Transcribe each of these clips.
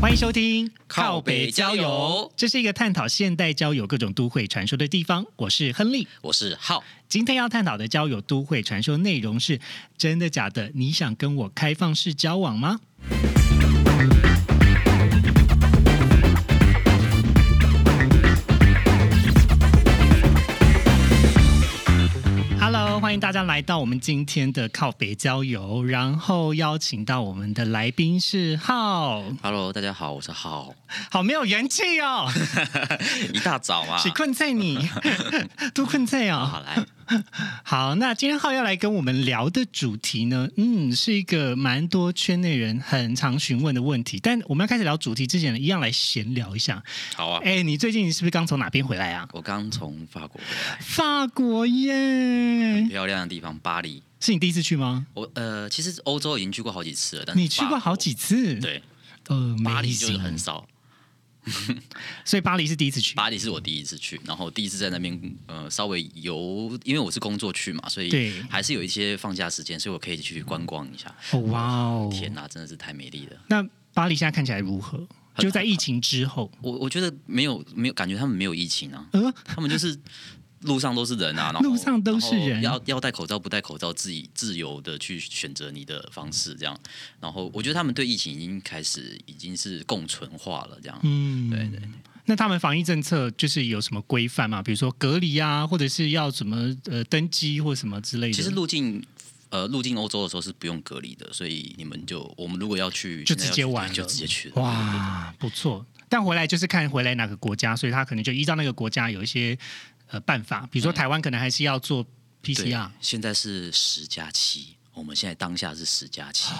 欢迎收听靠北交友这是一个探讨现代交友各种都会传说的地方。我是亨利，我是浩，今天要探讨的交友都会传说内容是真的假的？你想跟我开放式交往吗欢迎大家来到我们今天的靠北郊游，然后邀请到我们的来宾是浩，Hello，大家好，我是浩。好没有元气哦，一大早啊，是困在你，都困在哦。好来，好，那今天浩要来跟我们聊的主题呢，嗯，是一个蛮多圈内人很常询问的问题。但我们要开始聊主题之前呢，一样来闲聊一下。好啊。哎，你最近是不是刚从哪边回来啊？我刚从法国回来，法国耶，漂亮的地方巴黎。是你第一次去吗？我呃，其实欧洲已经去过好几次了，但是你去过好几次，，对，呃，巴黎就是很少。所以巴黎是第一次去。巴黎是我第一次去，然后第一次在那边呃稍微游，因为我是工作去嘛，所以对还是有一些放假时间，所以我可以去观光一下。哦哇哦，天哪，真的是太美丽了。那巴黎现在看起来如何？就在疫情之后，我我觉得没有没有感觉他们没有疫情啊，呃，他们就是路上都是人啊，然后路上都是人要要戴口罩不戴口罩，自己自由的去选择你的方式，这样。然后我觉得他们对疫情已经开始已经是共存化了，这样。嗯，对对。那他们防疫政策就是有什么规范吗？比如说隔离啊，或者是要什么呃登机或什么之类的？其实入境呃入境欧洲的时候是不用隔离的，所以你们就我们如果要去就直接玩就直接去了。哇，不错。但回来就是看回来哪个国家，所以他可能就依照那个国家有一些呃办法，比如说台湾可能还是要做 PCR。现在是十加七，我们现在当下是十加七。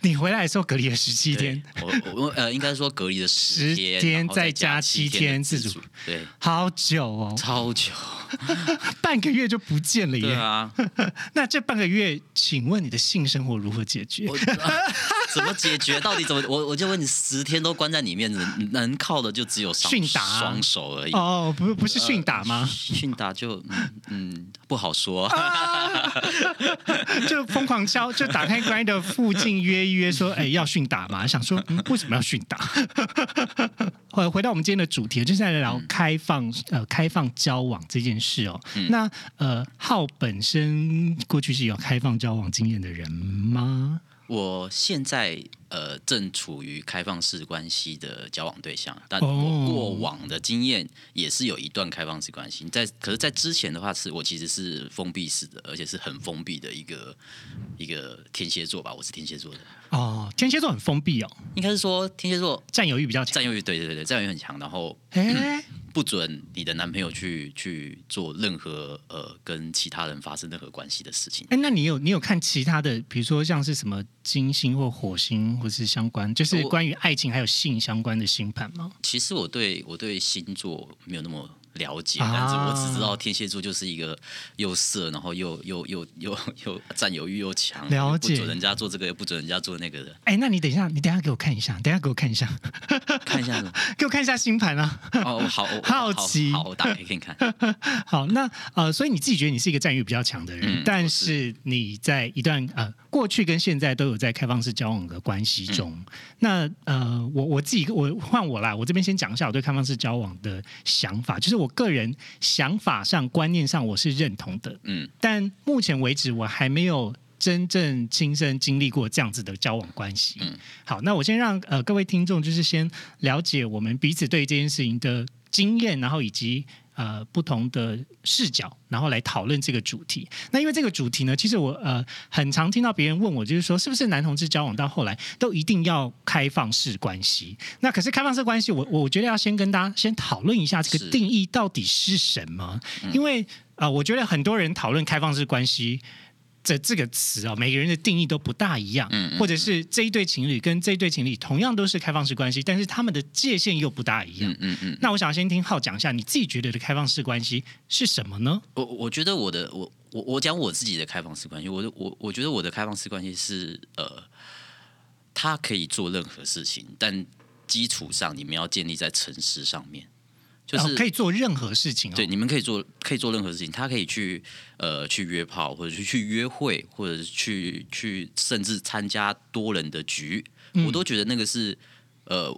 你回来的时候隔离了十七天，我我呃应该说隔离了10十天，天再加加七天自主主，对，好久哦，超久。半个月就不见了耶。对啊，那这半个月，请问你的性生活如何解决？啊 怎么解决？到底怎么？我我就问你，十天都关在里面，能能靠的就只有双训打啊双手而已。哦，不不是训打吗？训打就嗯嗯不好说。啊就疯狂敲，就打开 Grind 附近约一约，说，哎，要训打嘛？想说，嗯，为什么要训打？回回到我们今天的主题，就是在聊开放、呃开放交往这件事哦。那呃，浩本身过去是有开放交往经验的人吗？我现在呃正处于开放式关系的交往对象，但哦我过往的经验也是有一段开放式关系。在可是，在之前的话，是我其实是封闭式的，而且是很封闭的一个一个天蝎座吧。我是天蝎座的，哦，天蝎座很封闭哦，应该是说天蝎座占有欲比较强。占有欲，对对对对，占有欲很强，然后哎，不准你的男朋友去去做任何呃跟其他人发生任何关系的事情。哎，那你有你有看其他的，比如说像是什么金星或火星，或是相关，就是关于爱情还有性相关的星盘吗？其实我对我对星座没有那么了解，啊但是我只知道天蝎座就是一个又色，然后又又又又又占有欲又强，了解不准人家做这个，也不准人家做那个的。哎，那你等一下，你等一下给我看一下，等一下给我看一下，看一下什么，给我看一下星盘啊。哦，好好奇 好，好我打开给你看。好，那呃，所以你自己觉得你是一个占有欲比较强的人，嗯但是你在一段呃过去跟现在都有在开放式交往的关系中。嗯那呃，我我自己我换我啦，我这边先讲一下我对开放式交往的想法，就是我个人想法上、观念上我是认同的，嗯但目前为止我还没有。真正亲身经历过这样子的交往关系，嗯好，那我先让呃各位听众就是先了解我们彼此对这件事情的经验，然后以及呃不同的视角，然后来讨论这个主题。那因为这个主题呢，其实我呃很常听到别人问我，就是说是不是男同志交往到后来都一定要开放式关系？那可是开放式关系，我我觉得要先跟大家先讨论一下这个定义到底是什么，因为呃我觉得很多人讨论开放式关系。这这个词啊、每个人的定义都不大一样，嗯嗯或者是这一对情侣跟这一对情侣同样都是开放式关系，但是他们的界限又不大一样。嗯嗯嗯，那我想先听浩讲一下，你自己觉得的开放式关系是什么呢？我我觉得我的我我我讲我自己的开放式关系，我的我我觉得我的开放式关系是呃，他可以做任何事情，但基础上，你们要建立在诚实上面，就是、哦可以做任何事情、哦。对，你们可以做可以做任何事情，他可以去呃去约炮，或者去去约会，或者是去去甚至参加多人的局，嗯我都觉得那个是呃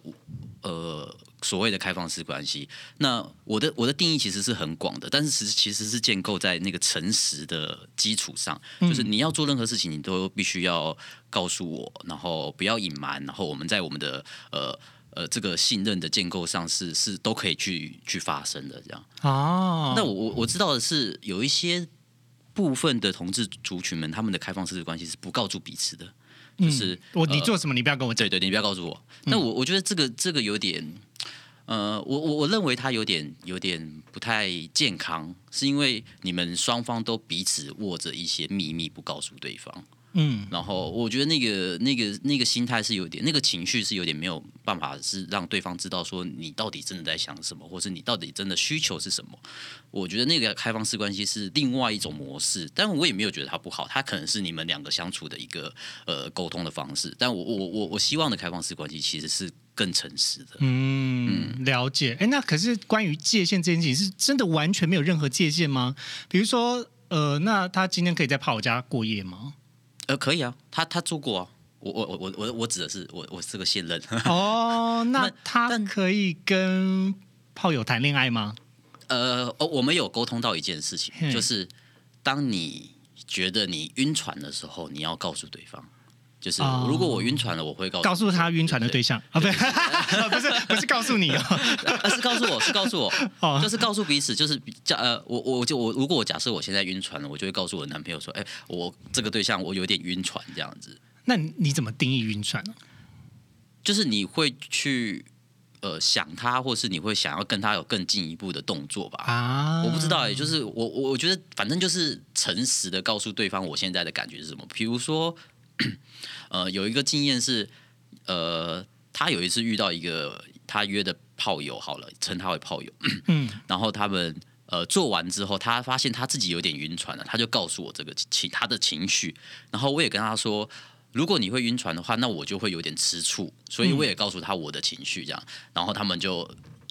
呃所谓的开放式关系。那我的我的定义其实是很广的，但是其实其实是建构在那个诚实的基础上，就是你要做任何事情，你都必须要告诉我，然后不要隐瞒，然后我们在我们的呃。呃，这个信任的建构上是是都可以去去发生的，这样。哦，那我我我知道的是，有一些部分的同志族群们，他们的开放式的关系是不告诉彼此的，就是、嗯我你呃做什么，你不要跟我讲。对对，你不要告诉我。那我我觉得这个这个有点，呃，我我我认为他有点有点不太健康，是因为你们双方都彼此握着一些秘密不告诉对方。嗯，然后我觉得那个那个那个心态是有点，那个情绪是有点没有办法是让对方知道说你到底真的在想什么，或是你到底真的需求是什么。我觉得那个开放式关系是另外一种模式，但我也没有觉得它不好，它可能是你们两个相处的一个呃沟通的方式。但我我我我希望的开放式关系其实是更诚实的。嗯，了解。哎，那可是关于界限这件事情，是真的完全没有任何界限吗？比如说，呃，那他今天可以在泡我家过夜吗？呃，可以啊，他他做过啊。我我我我我我指的是我我是个现任，哦，那那他但可以跟炮友谈恋爱吗？呃，哦，我们有沟通到一件事情，就是当你觉得你晕船的时候，你要告诉对方，就是哦如果我晕船了，我会告诉告诉他晕船的对象啊，不是，不是，不是告诉你哦。呃，是告诉我是告诉我，哦就是告诉彼此，就是比较呃，我我就我如果我假设我现在晕船了，我就会告诉我男朋友说，哎，我这个对象我有点晕船这样子，那你怎么定义晕船呢？就是你会去呃想他，或是你会想要跟他有更进一步的动作吧。啊，我不知道哎、就是我我我觉得反正就是诚实的告诉对方我现在的感觉是什么。比如说，呃，有一个经验是，呃，他有一次遇到一个他约的炮友，好了，称他为炮友，嗯，然后他们呃做完之后，他发现他自己有点晕船了，他就告诉我这个情他的情绪，然后我也跟他说。如果你会晕船的话，那我就会有点吃醋，所以我也告诉他我的情绪，这样，然后他们就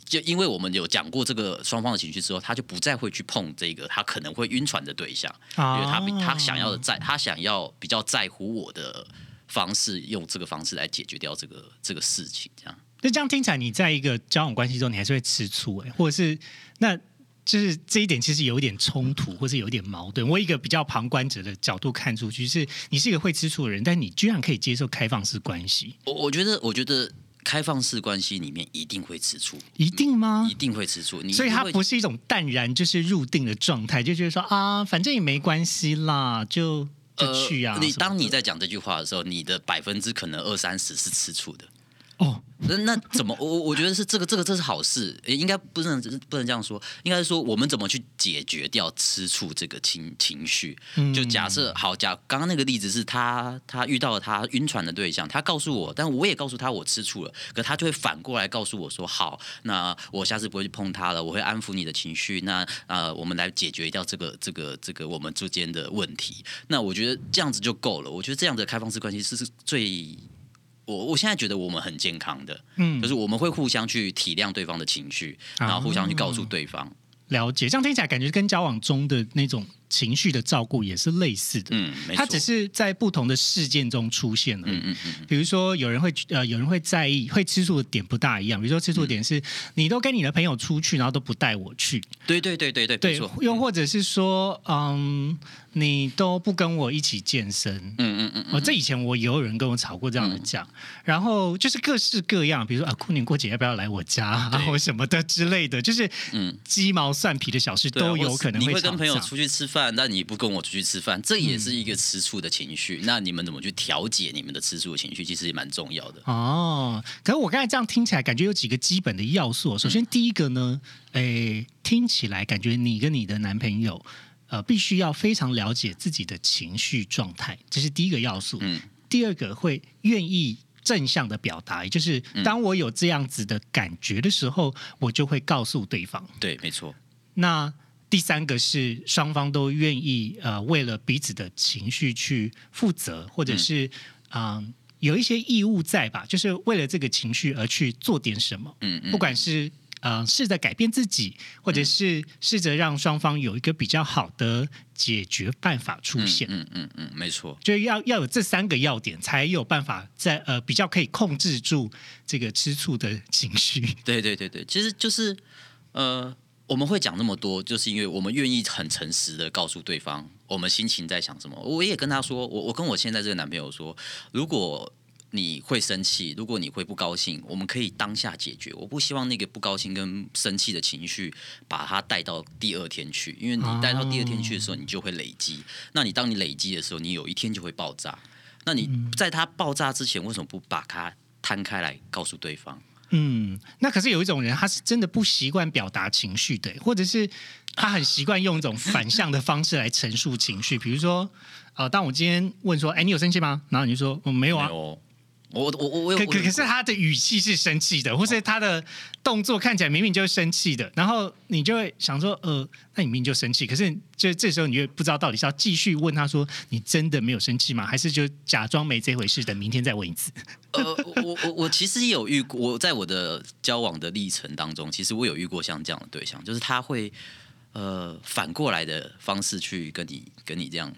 就因为我们有讲过这个双方的情绪之后，他就不再会去碰这个他可能会晕船的对象，因为他比他想要的在他想要比较在乎我的方式，用这个方式来解决掉这个这个事情，这样。那这样听起来，你在一个交往关系中，你还是会吃醋哎、或者是那就是这一点其实有一点冲突，或是有一点矛盾。我以一个比较旁观者的角度看出去，是你是一个会吃醋的人，但你居然可以接受开放式关系，我我觉得，我觉得开放式关系里面一定会吃醋，一定吗一？定会吃醋。你所以它不是一种淡然就是入定的状态，就觉得说啊，反正也没关系啦，就就去啊。呃。你当你在讲这句话的时候，你的百分之可能二三十是吃醋的。哦，那那怎么？我我我觉得是这个这个这是好事，也应该不能不能这样说，应该是说我们怎么去解决掉吃醋这个情情绪？嗯就假设好，假刚刚那个例子是他他遇到了他晕船的对象，他告诉我，但我也告诉他我吃醋了，可他就会反过来告诉我说，好，那我下次不会去碰他了，我会安抚你的情绪，那呃，我们来解决掉这个这个这个我们之间的问题。那我觉得这样子就够了，我觉得这样的开放式关系是是最。我我现在觉得我们很健康的，嗯。就是我们会互相去体谅对方的情绪，啊。然后互相去告诉对方，了解，这样听起来感觉跟交往中的那种情绪的照顾也是类似的。嗯，没错，它只是在不同的事件中出现了。嗯嗯嗯，比如说，有人会呃，有人会在意，会吃醋的点不大一样。比如说，吃醋的点是、你都跟你的朋友出去，然后都不带我去，对对对对对，又或者是说，嗯，你都不跟我一起健身。嗯嗯嗯哦，这以前我也有人跟我吵过这样的架，然后就是各式各样，比如说啊，过年过节要不要来我家啊，对或什么的之类的，就是嗯。鸡毛蒜皮的小事都有可能吵你会跟朋友出去吃饭，但你不跟我出去吃饭，这也是一个吃醋的情绪。那你们怎么去调节你们的吃醋的情绪，其实也蛮重要的。哦，可是我刚才这样听起来，感觉有几个基本的要素。首嗯先，第一个呢，诶，听起来感觉你跟你的男朋友，呃，必须要非常了解自己的情绪状态，这是第一个要素。嗯第二个会愿意正向的表达，也就是嗯当我有这样子的感觉的时候，我就会告诉对方。对，没错。那第三个是双方都愿意呃为了彼此的情绪去负责，或者是啊、有一些义务在吧，就是为了这个情绪而去做点什么，嗯嗯，不管是呃试着改变自己，或者是试着让双方有一个比较好的解决办法出现。嗯嗯嗯，没错，就要要有这三个要点，才有办法在呃比较可以控制住这个吃醋的情绪。对对对对，其实就是呃，我们会讲那么多，就是因为我们愿意很诚实的告诉对方我们心情在想什么。我也跟他说，我我跟我现在这个男朋友说，如果你会生气，如果你会不高兴，我们可以当下解决。我不希望那个不高兴跟生气的情绪把它带到第二天去，因为你带到第二天去的时候，你就会累积。那你当你累积的时候，你有一天就会爆炸。那你在它爆炸之前，为什么不把它摊开来告诉对方？嗯，那可是有一种人，他是真的不习惯表达情绪的，或者是他很习惯用一种反向的方式来陈述情绪。比如说，呃，当我今天问说：“哎，你有生气吗？”然后你就说：“我、没有啊。我我我我有可可可是他的语气是生气的，或是他的动作看起来明明就是生气的，然后你就会想说，呃，那你明明就生气，可是就这时候你就不知道到底是要继续问他说你真的没有生气吗，还是就假装没这回事，等明天再问一次？呃，我我我其实也有遇过，我在我的交往的历程当中，其实我有遇过像这样的对象，就是他会呃反过来的方式去跟你跟你这样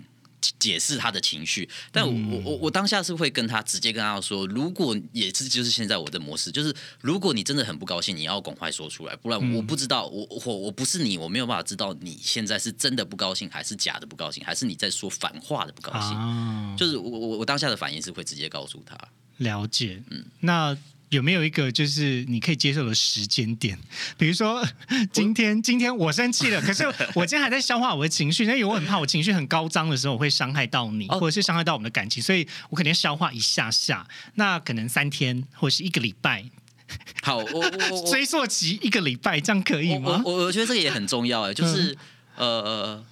解释他的情绪，但我、我我我当下是会跟他直接跟他说，如果也是就是现在我的模式，就是如果你真的很不高兴，你要赶快说出来，不然我不知道我我我不是你，我没有办法知道你现在是真的不高兴，还是假的不高兴，还是你在说反话的不高兴。啊，就是我我我当下的反应是会直接告诉他，了解。嗯，那有没有一个就是你可以接受的时间点？比如说 今天今天我生气了，可是 我今天还在消化我的情绪，因为我很怕我情绪很高涨的时候，我会伤害到你，哦或者是伤害到我们的感情，所以我肯定要消化一下下。那可能三天或是一个礼拜，好，我我追溯期一个礼拜，这样可以吗？我我觉得这个也很重要哎，就是、呃，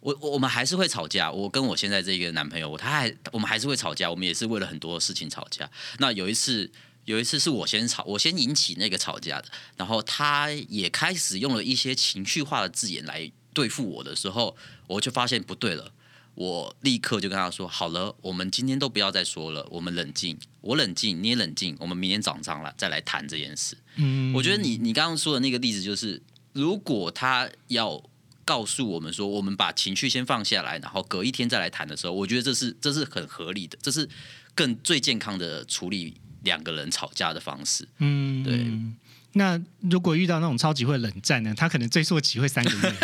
我我我们还是会吵架。我跟我现在这个男朋友，他还我们还是会吵架，我们也是为了很多事情吵架。那有一次。有一次是我先吵，我先引起那个吵架的，然后他也开始用了一些情绪化的字眼来对付我的时候，我就发现不对了。我立刻就跟他说：“好了，我们今天都不要再说了，我们冷静，我冷静，你也冷静，我们明天早上来再来谈这件事。”嗯我觉得你你刚刚说的那个例子，就是如果他要告诉我们说，我们把情绪先放下来，然后隔一天再来谈的时候，我觉得这是这是很合理的，这是更最健康的处理两个人吵架的方式。嗯对。那如果遇到那种超级会冷战呢？他可能最溯期会三个月，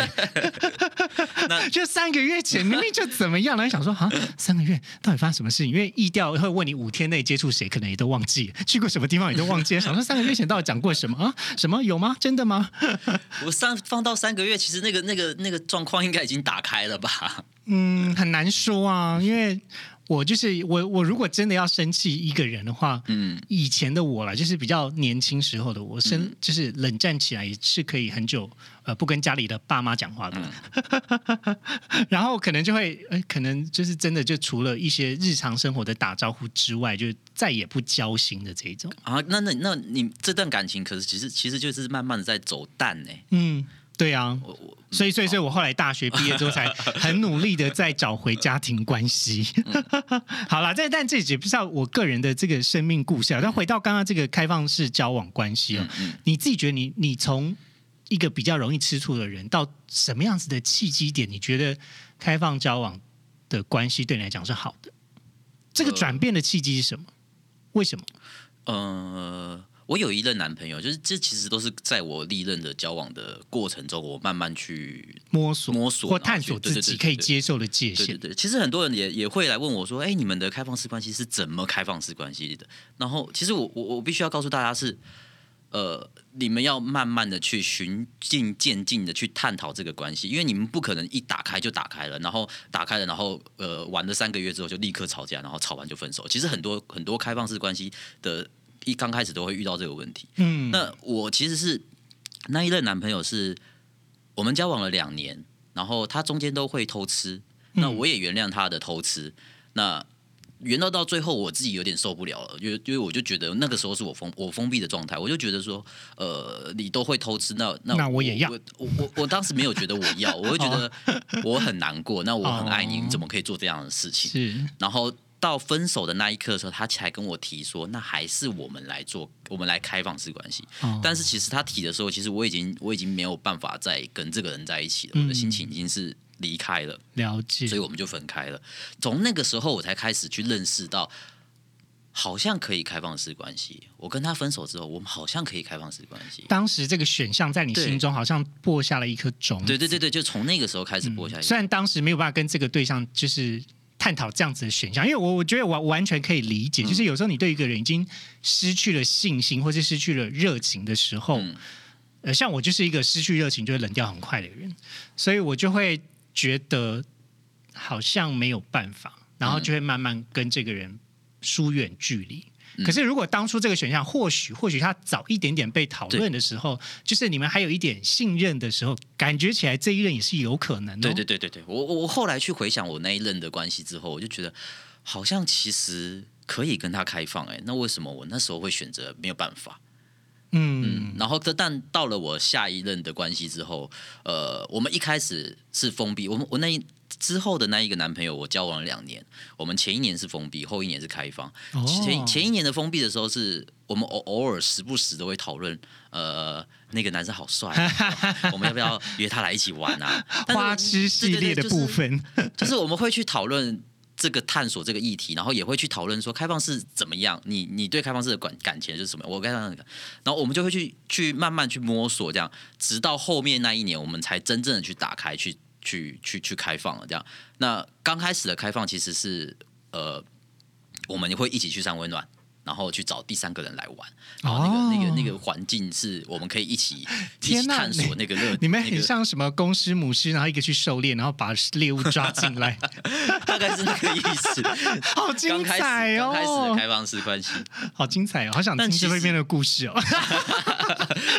那 就三个月前明明就怎么样了，你想说啊，三个月到底发生什么事情？因为意调会问你五天内接触谁，可能也都忘记了，去过什么地方也都忘记了，想说三个月前到底讲过什么啊？什么有吗？真的吗？我三放到三个月，其实那个那个那个状况应该已经打开了吧？嗯，很难说啊，因为我就是我，我如果真的要生气一个人的话，嗯，以前的我啦，就是比较年轻时候的我，生、就是冷战起来也是可以很久，呃，不跟家里的爸妈讲话的，然后可能就会，呃，可能就是真的就除了一些日常生活的打招呼之外，就再也不交心的这一种。啊，那那那你这段感情，可是其实其实就是慢慢的在走淡呢、嗯，对啊，我我所以，所以，所以我后来大学毕业之后，才很努力的再找回家庭关系。好了，但但这也不是我个人的这个生命故事啊。但回到刚刚这个开放式交往关系哦，嗯你自己觉得你你从一个比较容易吃醋的人，到什么样子的契机点，你觉得开放交往的关系对你来讲是好的？这个呃转变的契机是什么？为什么？呃，我有一任男朋友，就是这其实都是在我历任的交往的过程中，我慢慢去摸索、摸索或探索自己可以接受的界限？对对对，其实很多人也也会来问我说：“哎，你们的开放式关系是怎么开放式关系的？”然后，其实我我我必须要告诉大家是，呃，你们要慢慢的去循进渐进的去探讨这个关系，因为你们不可能一打开就打开了，然后打开了，然后呃玩了三个月之后就立刻吵架，然后吵完就分手。其实很多很多开放式关系的一刚开始都会遇到这个问题。嗯，那我其实是那一任男朋友是我们交往了两年，然后他中间都会偷吃，那我也原谅他的偷吃。那原到到最后，我自己有点受不了了，因为因为我就觉得那个时候是我封我封闭的状态，我就觉得说，呃，你都会偷吃，那那那我也要我我我我当时没有觉得我要，我会觉得 我很难过，那我很爱你，哦你怎么可以做这样的事情？是然后到分手的那一刻的时候，他才跟我提说，那还是我们来做，我们来开放式关系。哦但是其实他提的时候，其实我已经我已经没有办法再跟这个人在一起了，嗯我的心情已经是离开了，了解所以，我们就分开了。从那个时候，我才开始去认识到，好像可以开放式关系。我跟他分手之后，我们好像可以开放式关系。当时这个选项在你心中好像播下了一颗种子。对对对对，就从那个时候开始播下去。虽然当时没有办法跟这个对象就是探讨这样子的选项，因为我我觉得我完全可以理嗯。解，就是有时候你对一个人已经失去了信心，或是失去了热情的时候，嗯。呃，像我就是一个失去热情就会冷掉很快的人，所以我就会觉得好像没有办法，然后就会慢慢跟这个人疏远距离。嗯。可是，如果当初这个选项，或许或许他早一点点被讨论的时候，就是你们还有一点信任的时候，感觉起来这一任也是有可能的、对对对对。对，我我我后来去回想我那一任的关系之后，我就觉得好像其实可以跟他开放哎、那为什么我那时候会选择没有办法？嗯。嗯，然后但到了我下一任的关系之后，呃，我们一开始是封闭，我们我那一之后的那一个男朋友，我交往了两年，我们前一年是封闭，后一年是开放。哦前前一年的封闭的时候是，我们偶偶尔时不时都会讨论，呃，那个男生好帅啊、我们要不要约他来一起玩啊？花痴系列的部，分，就是 就是我们会去讨论这个探索这个议题，然后也会去讨论说开放式怎么样，你你对开放式的感感情是什么？我开放式，然后我们就会去去慢慢去摸索，这样直到后面那一年，我们才真正的去打开，去去去去开放了。这样，那刚开始的开放其实是呃，我们会一起去三温暖。然后去找第三个人来玩，然后那个、哦那个那个环境是我们可以一起 一起探索那个乐，你们很像什么公狮母狮，然后一个去狩猎，然后把猎物抓进来，大概是那个意思。好精彩刚开始开放式关系，好精彩哦，好想听这边的故事哦。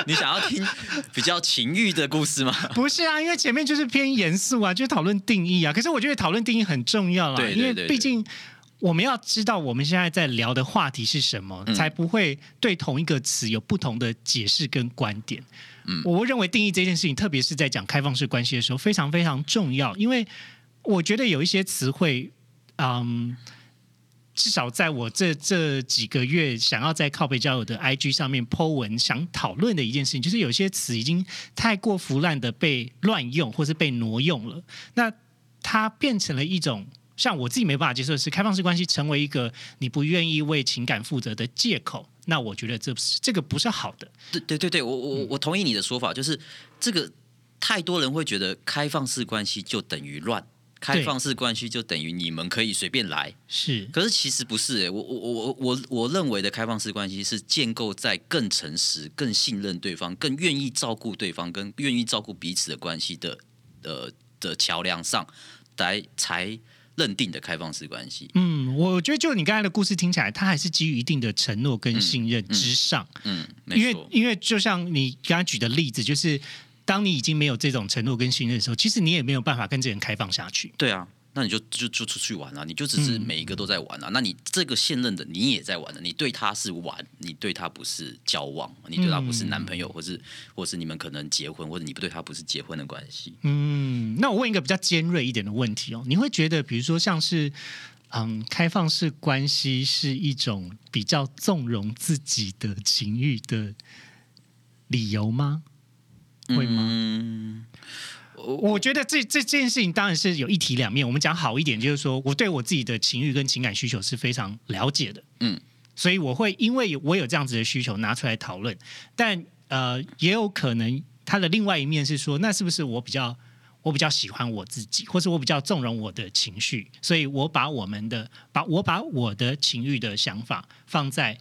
你想要听比较情欲的故事吗？不是啊，因为前面就是偏严肃啊，就是讨论定义啊。可是我觉得讨论定义很重要啦，因为对对对对毕竟我们要知道我们现在在聊的话题是什么，嗯才不会对同一个词有不同的解释跟观点。嗯我会认为定义这件事情，特别是在讲开放式关系的时候，非常非常重要，因为我觉得有一些词汇，嗯。至少在我这这几个月想要在靠北交友的 IG 上面 Po 文，想讨论的一件事情，就是有些词已经太过腐烂的被乱用，或是被挪用了。那它变成了一种像我自己没办法接受的是，开放式关系成为一个你不愿意为情感负责的借口。那我觉得这不是这个不是好的。对对对对，我我我同意你的说法，就是这个太多人会觉得开放式关系就等于乱，开放式关系就等于你们可以随便来。是可是其实不是、欸，我我我我我认为的开放式关系是建构在更诚实、更信任对方、更愿意照顾对方、跟愿意照顾彼此的关系的呃的桥梁上来才认定的开放式关系。嗯，我觉得就你刚才的故事听起来，它还是基于一定的承诺跟信任之上。嗯，没因为，因为就像你刚才举的例子，就是当你已经没有这种承诺跟信任的时候，其实你也没有办法跟这人开放下去。对啊。那你就就就出去玩啊！你就只是嗯每一个都在玩啊。那你这个现任的你也在玩的，你对他是玩，你对他不是交往，你对他不是男朋友，或是或是你们可能结婚，或者你不对他不是结婚的关系。嗯，那我问一个比较尖锐一点的问题哦，你会觉得，比如说像是，嗯，开放式关系是一种比较纵容自己的情欲的理由吗？会吗？嗯，我觉得这这这件事情当然是有一体两面。我们讲好一点，就是说我对我自己的情欲跟情感需求是非常了解的，嗯，所以我会因为我有这样子的需求拿出来讨论。但呃，也有可能它的另外一面是说，那是不是我比较我比较喜欢我自己，或是我比较纵容我的情绪，所以我把我们的把我把我的情欲的想法放在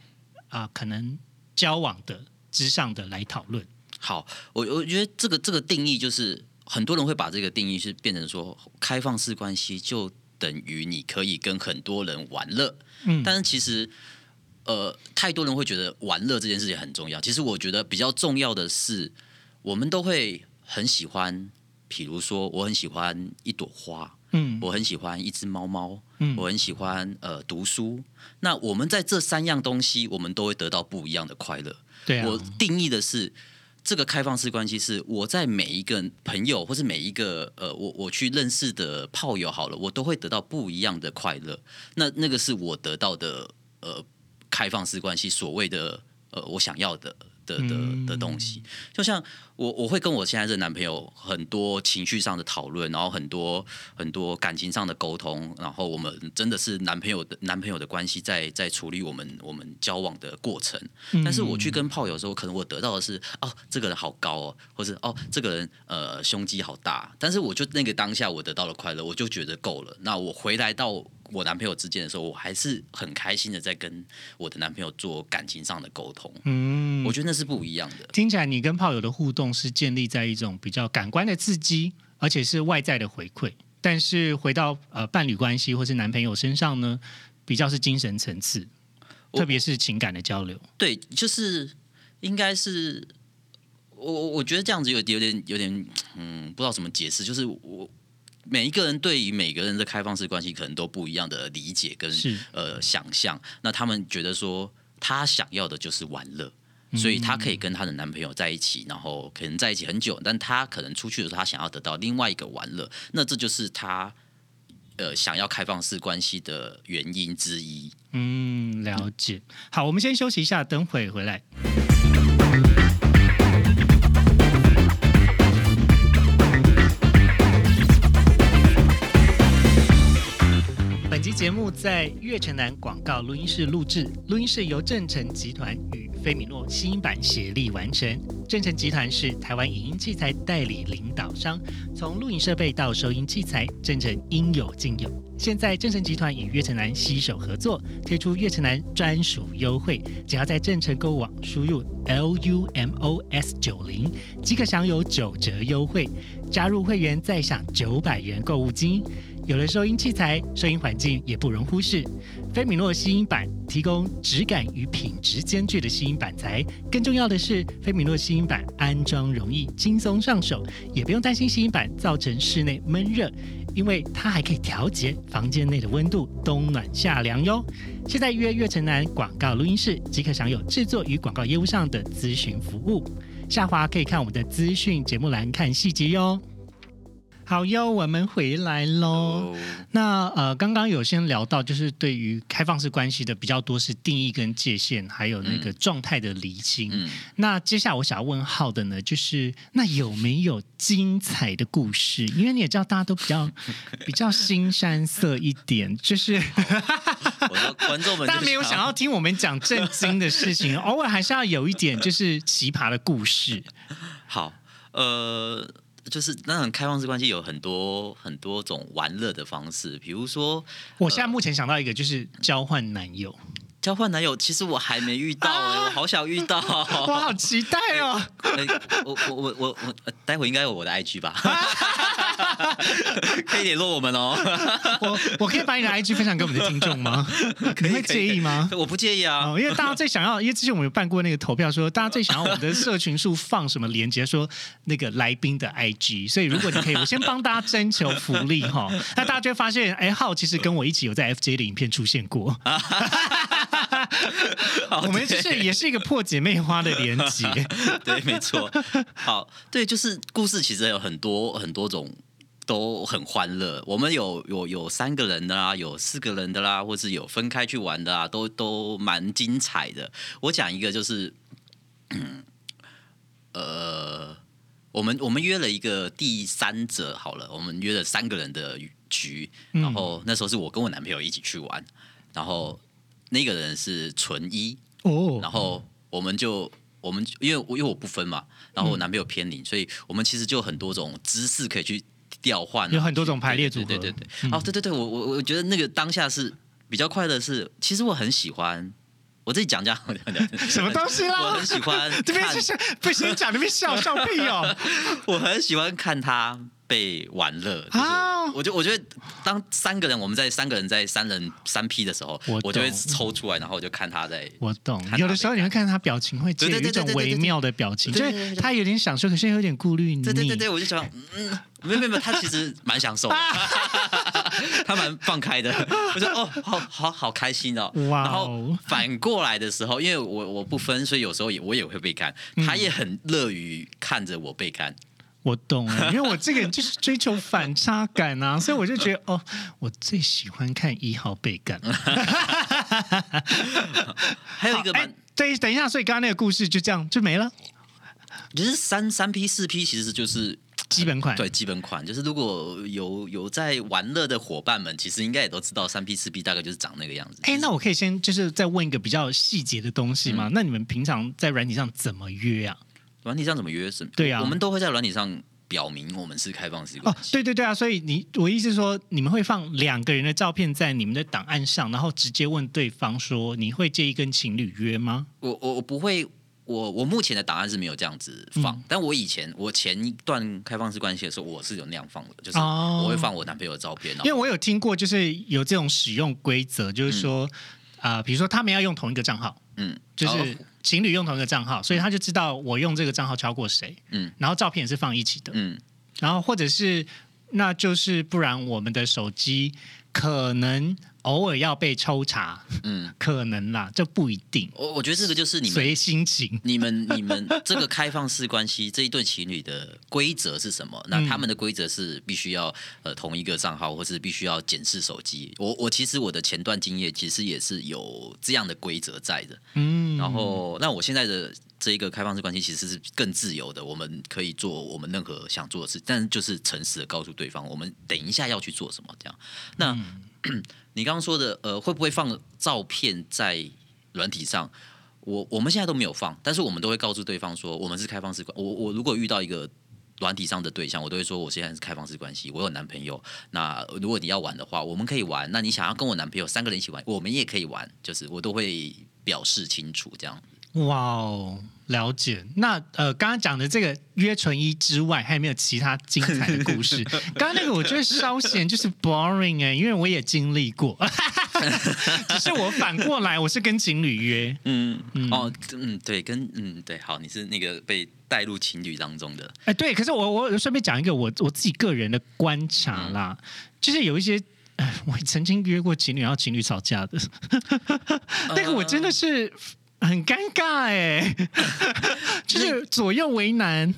啊、可能交往的之上的来讨论。好，我我觉得这个这个定义就是很多人会把这个定义是变成说开放式关系就等于你可以跟很多人玩乐，嗯，但是其实呃，太多人会觉得玩乐这件事情很重要。其实我觉得比较重要的是，我们都会很喜欢，比如说我很喜欢一朵花，嗯我很喜欢一只猫猫，嗯我很喜欢呃读书。那我们在这三样东西，我们都会得到不一样的快乐。对啊，我定义的是这个开放式关系是我在每一个朋友或是每一个呃，我我去认识的炮友好了，我都会得到不一样的快乐。那那个是我得到的呃开放式关系所谓的呃我想要的的的的东西。就像我我会跟我现在这男朋友很多情绪上的讨论，然后很多很多感情上的沟通，然后我们真的是男朋友的男朋友的关系在在处理我们我们交往的过程。但是我去跟炮友的时候，可能我得到的是哦，这个人好高哦，或是哦，这个人呃胸肌好大。但是我就那个当下我得到了快乐，我就觉得够了。那我回来到我男朋友之间的时候，我还是很开心的在跟我的男朋友做感情上的沟通。嗯，我觉得那是不一样的。听起来你跟炮友的互动是建立在一种比较感官的刺激，而且是外在的回馈。但是回到呃伴侣关系或是男朋友身上呢，比较是精神层次，特别是情感的交流。对，就是应该是我我我觉得这样子有有点有点嗯，不知道怎么解释，就是我。每一个人对于每个人的开放式关系可能都不一样的理解跟呃想象，那他们觉得说他想要的就是玩乐，所以他可以跟他的男朋友在一起，然后可能在一起很久，但他可能出去的时候，他想要得到另外一个玩乐，那这就是他呃想要开放式关系的原因之一。嗯，了解。好，我们先休息一下，等会回来。本集节目在月城南广告录音室录制，录音室由正成集团与菲米诺新音版协力完成。正成集团是台湾影音器材代理领导商，从录影设备到收音器材，正成应有尽有。现在正成集团与月城南携手合作，推出月城南专属优惠，只要在正成购物网输入 L U M O S 九零，即可享有九折优惠。加入会员再享九百元购物金。有了收音器材，收音环境也不容忽视。菲米诺吸音板提供质感与品质兼具的吸音板材，更重要的是，菲米诺吸音板安装容易，轻松上手，也不用担心吸音板造成室内闷热，因为它还可以调节房间内的温度，冬暖夏凉哟。现在预约月城南广告录音室即可享有制作与广告业务上的咨询服务。下滑可以看我们的资讯节目栏看细节哟。好哟，我们回来喽。哦那呃，刚刚有先聊到，就是对于开放式关系的比较多是定义跟界限，还有那个状态的厘清。嗯，那接下来我想要问浩的呢，就是那有没有精彩的故事？因为你也知道，大家都比较 比较新山色一点，就是观众们就大家没有想要听我们讲正经的事情，偶尔还是要有一点就是奇葩的故事。好，呃，就是那种开放式关系有很多很多种玩乐的方式，比如说我现在目前想到一个，就是交换男友，交换男友，其实我还没遇到、欸，我好想遇到。我好期待哦！欸我我我我我，呃待会应该有我的 IG 吧？可以联络我们哦。我我可以把你的 IG 分享给我们的听众吗？你会介意吗？我不介意啊。哦，因为大家最想要，因为之前我们有办过那个投票说大家最想要我们的社群数放什么连接，说那个来宾的 IG。所以如果你可以，我先帮大家征求福利哈。那大家就会发现，哎，浩其实跟我一起有在 FJ 的影片出现过。我们就是也是一个破姐妹花的连接。对，没错。好，对，就是故事其实有很多很多种，都很欢乐。我们有有有三个人的啦，有四个人的啦，或是有分开去玩的啦，都都蛮精彩的。我讲一个就是，嗯 呃，我们我们约了一个第三者，好了，我们约了三个人的局，然后那时候是我跟我男朋友一起去玩，然后那个人是纯一，哦，然后我们就我们因为我因为我不分嘛，然后我男朋友偏零，所以我们其实就很多种姿势可以去调换啊、有很多种排列组合对对对对嗯对。哦，对对对，我我我觉得那个当下是比较快乐的是，其实我很喜欢。我自己讲讲，什么东西啦我很？喜欢 这边是，笑，不行讲那边笑笑屁哦。我很喜欢看他被玩乐，就是啊我就我觉得当三个人我们在三个人在三人三 P 的时候，我我就会抽出来，然后我就看他在我懂。有的时候你会看他表情会有一种微妙的表情，就对对对对是他有点享受，可是又有点顾虑你。对对对对，我就想，嗯，没有没有他其实蛮享受的，他蛮放开的。我说哦，好好好开心哦。哇哦。然后反过来的时候，因为我我不分，所以有时候也我也会被干，嗯。他也很乐于看着我被干。我懂了，因为我这个人就是追求反差感啊，所以我就觉得 哦，我最喜欢看一号被干。还有一个蛮哎，对，等一下，所以刚刚那个故事就这样就没了，就是三三 P 四 P 其实就是 基本款。对基本款，就是如果有有在玩乐的伙伴们，其实应该也都知道三 P 四 P 大概就是长那个样子。哎，那我可以先就是再问一个比较细节的东西嗯吗？那你们平常在软体上怎么约啊？软体上怎么约是？对啊我们都会在软体上表明我们是开放式哦关，系。对对对啊，所以你我意思是说，你们会放两个人的照片在你们的档案上，然后直接问对方说，你会介意跟情侣约吗？我我我不会，我我目前的档案是没有这样子放，嗯但我以前我前一段开放式关系的时候，我是有那样放的，就是哦我会放我男朋友的照片，哦因为我有听过，就是有这种使用规则，就是说，啊、比如说他们要用同一个账号，嗯，就是哦情侣用同一个账号，所以他就知道我用这个账号敲过谁，嗯。然后照片也是放一起的，嗯。然后或者是，那就是不然我们的手机可能偶尔要被抽查，嗯，可能啦，这不一定，我我觉得这个就是你们随心情。你们你们这个开放式关系 这一对情侣的规则是什么？那嗯他们的规则是必须要呃同一个账号，或是必须要检视手机。我我其实我的前段经验其实也是有这样的规则在的。嗯，然后，那我现在的这一个开放式关系其实是更自由的，我们可以做我们任何想做的事，但是就是诚实的告诉对方，我们等一下要去做什么。这样，那、你刚刚说的，呃，会不会放照片在软体上？我我们现在都没有放，但是我们都会告诉对方说，我们是开放式关。我我如果遇到一个软体上的对象，我都会说我现在是开放式关系，我有男朋友。那如果你要玩的话，我们可以玩。那你想要跟我男朋友三个人一起玩，我们也可以玩，就是我都会表示清楚这样。哇哦，了解。那呃，刚刚讲的这个约纯一之外，还有没有其他精彩的故事？刚刚那个我觉得稍显就是 boring 哎、因为我也经历过，只是我反过来我是跟情侣约，嗯，哦，嗯，对，跟嗯，对，好，你是那个被带入情侣当中的，哎，对。可是我我顺便讲一个我我自己个人的观察啦，就是有一些。哎 我曾经约过情侣，然后情侣吵架的，那个我真的是很尴尬哎、就是左右为难。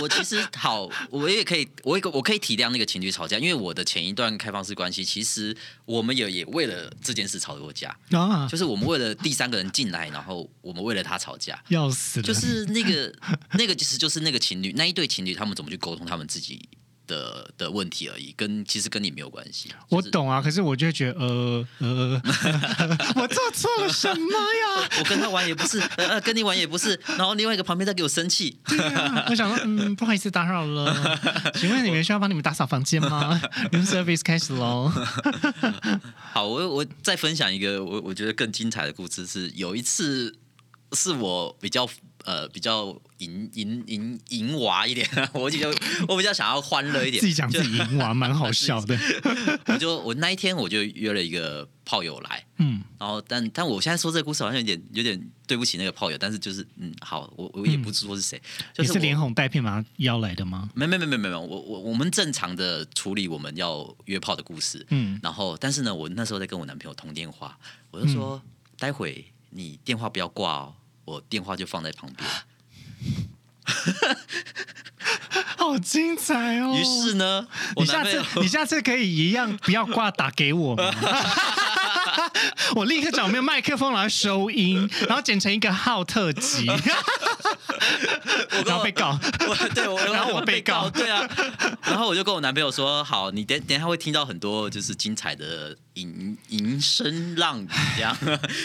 我其实好，我也可以，我也我可以体谅那个情侣吵架，因为我的前一段开放式关系，其实我们也也为了这件事吵过架，啊，就是我们为了第三个人进来，然后我们为了他吵架，要死了！就是那个那个其实就是那个情侣那一对情侣，他们怎么去沟通他们自己的的问题而已，跟其实跟你没有关系。就是我懂啊，可是我就会觉得，呃呃，我做错了什么呀？我跟他玩也不是，呃，呃跟你玩也不是，然后另外一个旁边在给我生气，对啊，我想说，嗯，不好意思打扰了，请问你们需要帮你们打扫房间吗？room service 开始喽。好，我我再分享一个我我觉得更精彩的故事是，有一次是我比较呃比较淫淫淫淫娃一点，我比较我比较想要欢乐一点，自己讲就自己赢完，蛮好笑的。我就我那一天我就约了一个炮友来，嗯，然后但但我现在说这个故事好像有点有点对不起那个炮友，但是就是嗯好，我我也不说是谁，就是是连哄带骗把他邀来的吗？没没没没没没，我我我们正常的处理我们要约炮的故事，嗯，然后但是呢，我那时候在跟我男朋友通电话，我就说、嗯待会你电话不要挂哦，我电话就放在旁边。好精彩哦！于是呢，我你下次你下次可以一样不要挂打给我吗？我立刻找没有麦克风来收音，然后剪成一个号特辑，然后被告。我对我 然后我被告对啊，然后我就跟我男朋友说，好，你等等一下会听到很多就是精彩的淫淫声浪语这样，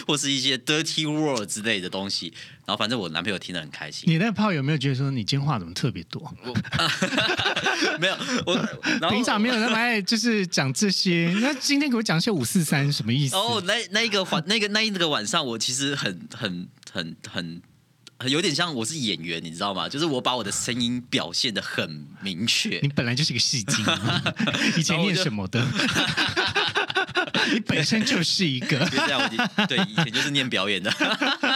或是一些 dirty word 之类的东西，然后反正我男朋友听得很开心。你那个炮有没有觉得说你今天话怎么特别多？没有我，平常没有那么爱就是讲这些，那今天给我讲一些五四三什么意思？哦，那那一个晚 那个那一个晚上，我其实很很很很呃有点像我是演员，你知道吗？就是我把我的声音表现的很明确你。本来就是个戏精，以前然后我就念什么的？你本身就是一个，就这样，我对以前就是念表演的。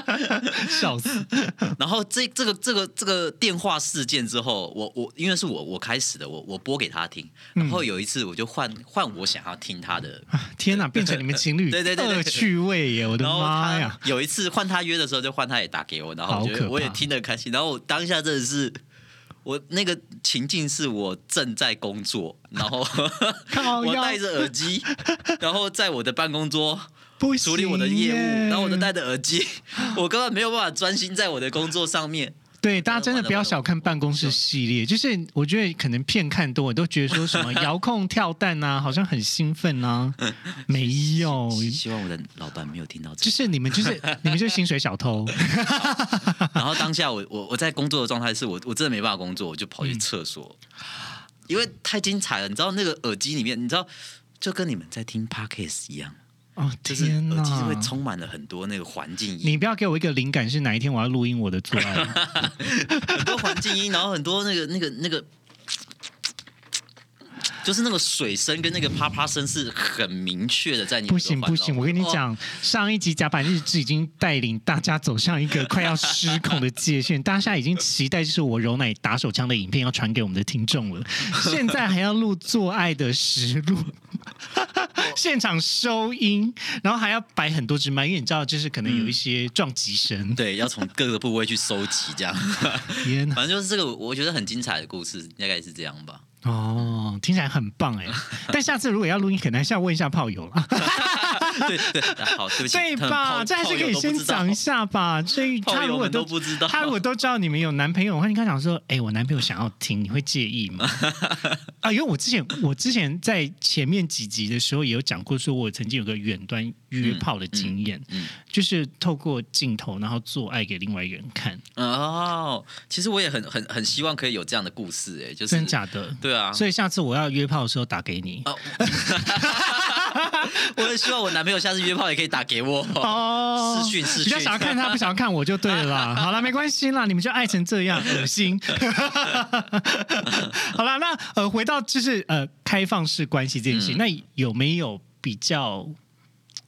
笑死！然后这这个这个这个电话事件之后，我我因为是我我开始的，我我播给他听。然后有一次我就换换我想要听他的，天哪，变成你们情侣对对对对趣味耶！我的妈呀！有一次换他约的时候，就换他也打给我，然后我我也听得开心。然后我当下真的是。我那个情境是我正在工作，然后 我戴着耳机，然后在我的办公桌处理我的业务，然后我就戴着耳机，我根本没有办法专心在我的工作上面。对，大家真的不要小看办公室系列，就是我觉得可能片看多，我都觉得说什么遥控跳蛋啊，好像很兴奋啊，没有，希望我的老板没有听到这。就是你们就是 你们就是薪水小偷，然后当下我我我在工作的状态是我我真的没办法工作，我就跑去厕所，因为太精彩了。你知道那个耳机里面，你知道就跟你们在听 podcast 一样，哦就是天耳机哪！会充满了很多那个环境音，你不要给我一个灵感，是哪一天我要录音我的最爱？很多环境音，然后很多那个那个那个。就是那个水声跟那个啪啪声是很明确的，在你不行不行，我跟你哦讲，上一集甲板日志已经带领大家走向一个快要失控的界限，大家现在已经期待就是我揉奶打手枪的影片要传给我们的听众了，现在还要录做爱的实录。现场收音，然后还要摆很多只麦，因为你知道，就是可能有一些撞击声。对，要从各个部位去收集，这样。反正就是这个，我觉得很精彩的故事，大概是这样吧。哦，听起来很棒哎！但下次如果要录音，可能还是要问一下炮友了，对对，好，对不起，对吧？这还是可以先讲一。下吧。所以他如果都都不知道，他如果都知道你们有男朋友的话，你刚讲说，哎、我男朋友想要听，你会介意吗？啊，因为我之前我之前在前面几集的时候也有讲过，说我曾经有个远端约炮的经验，嗯就是透过镜头然后做爱给另外一个人看，哦，其实我也很很很希望可以有这样的故事，哎，就是真假的？对啊，所以下次我要约炮的时候打给你。哦，我也希望我男朋友下次约炮也可以打给我。哦，私讯私讯比较想要看他，不想要看我就对了 啦。好了，没关系啦，你们就爱成这样，恶心。好了，那呃，回到就是呃开放式关系这件事情，嗯那有没有比较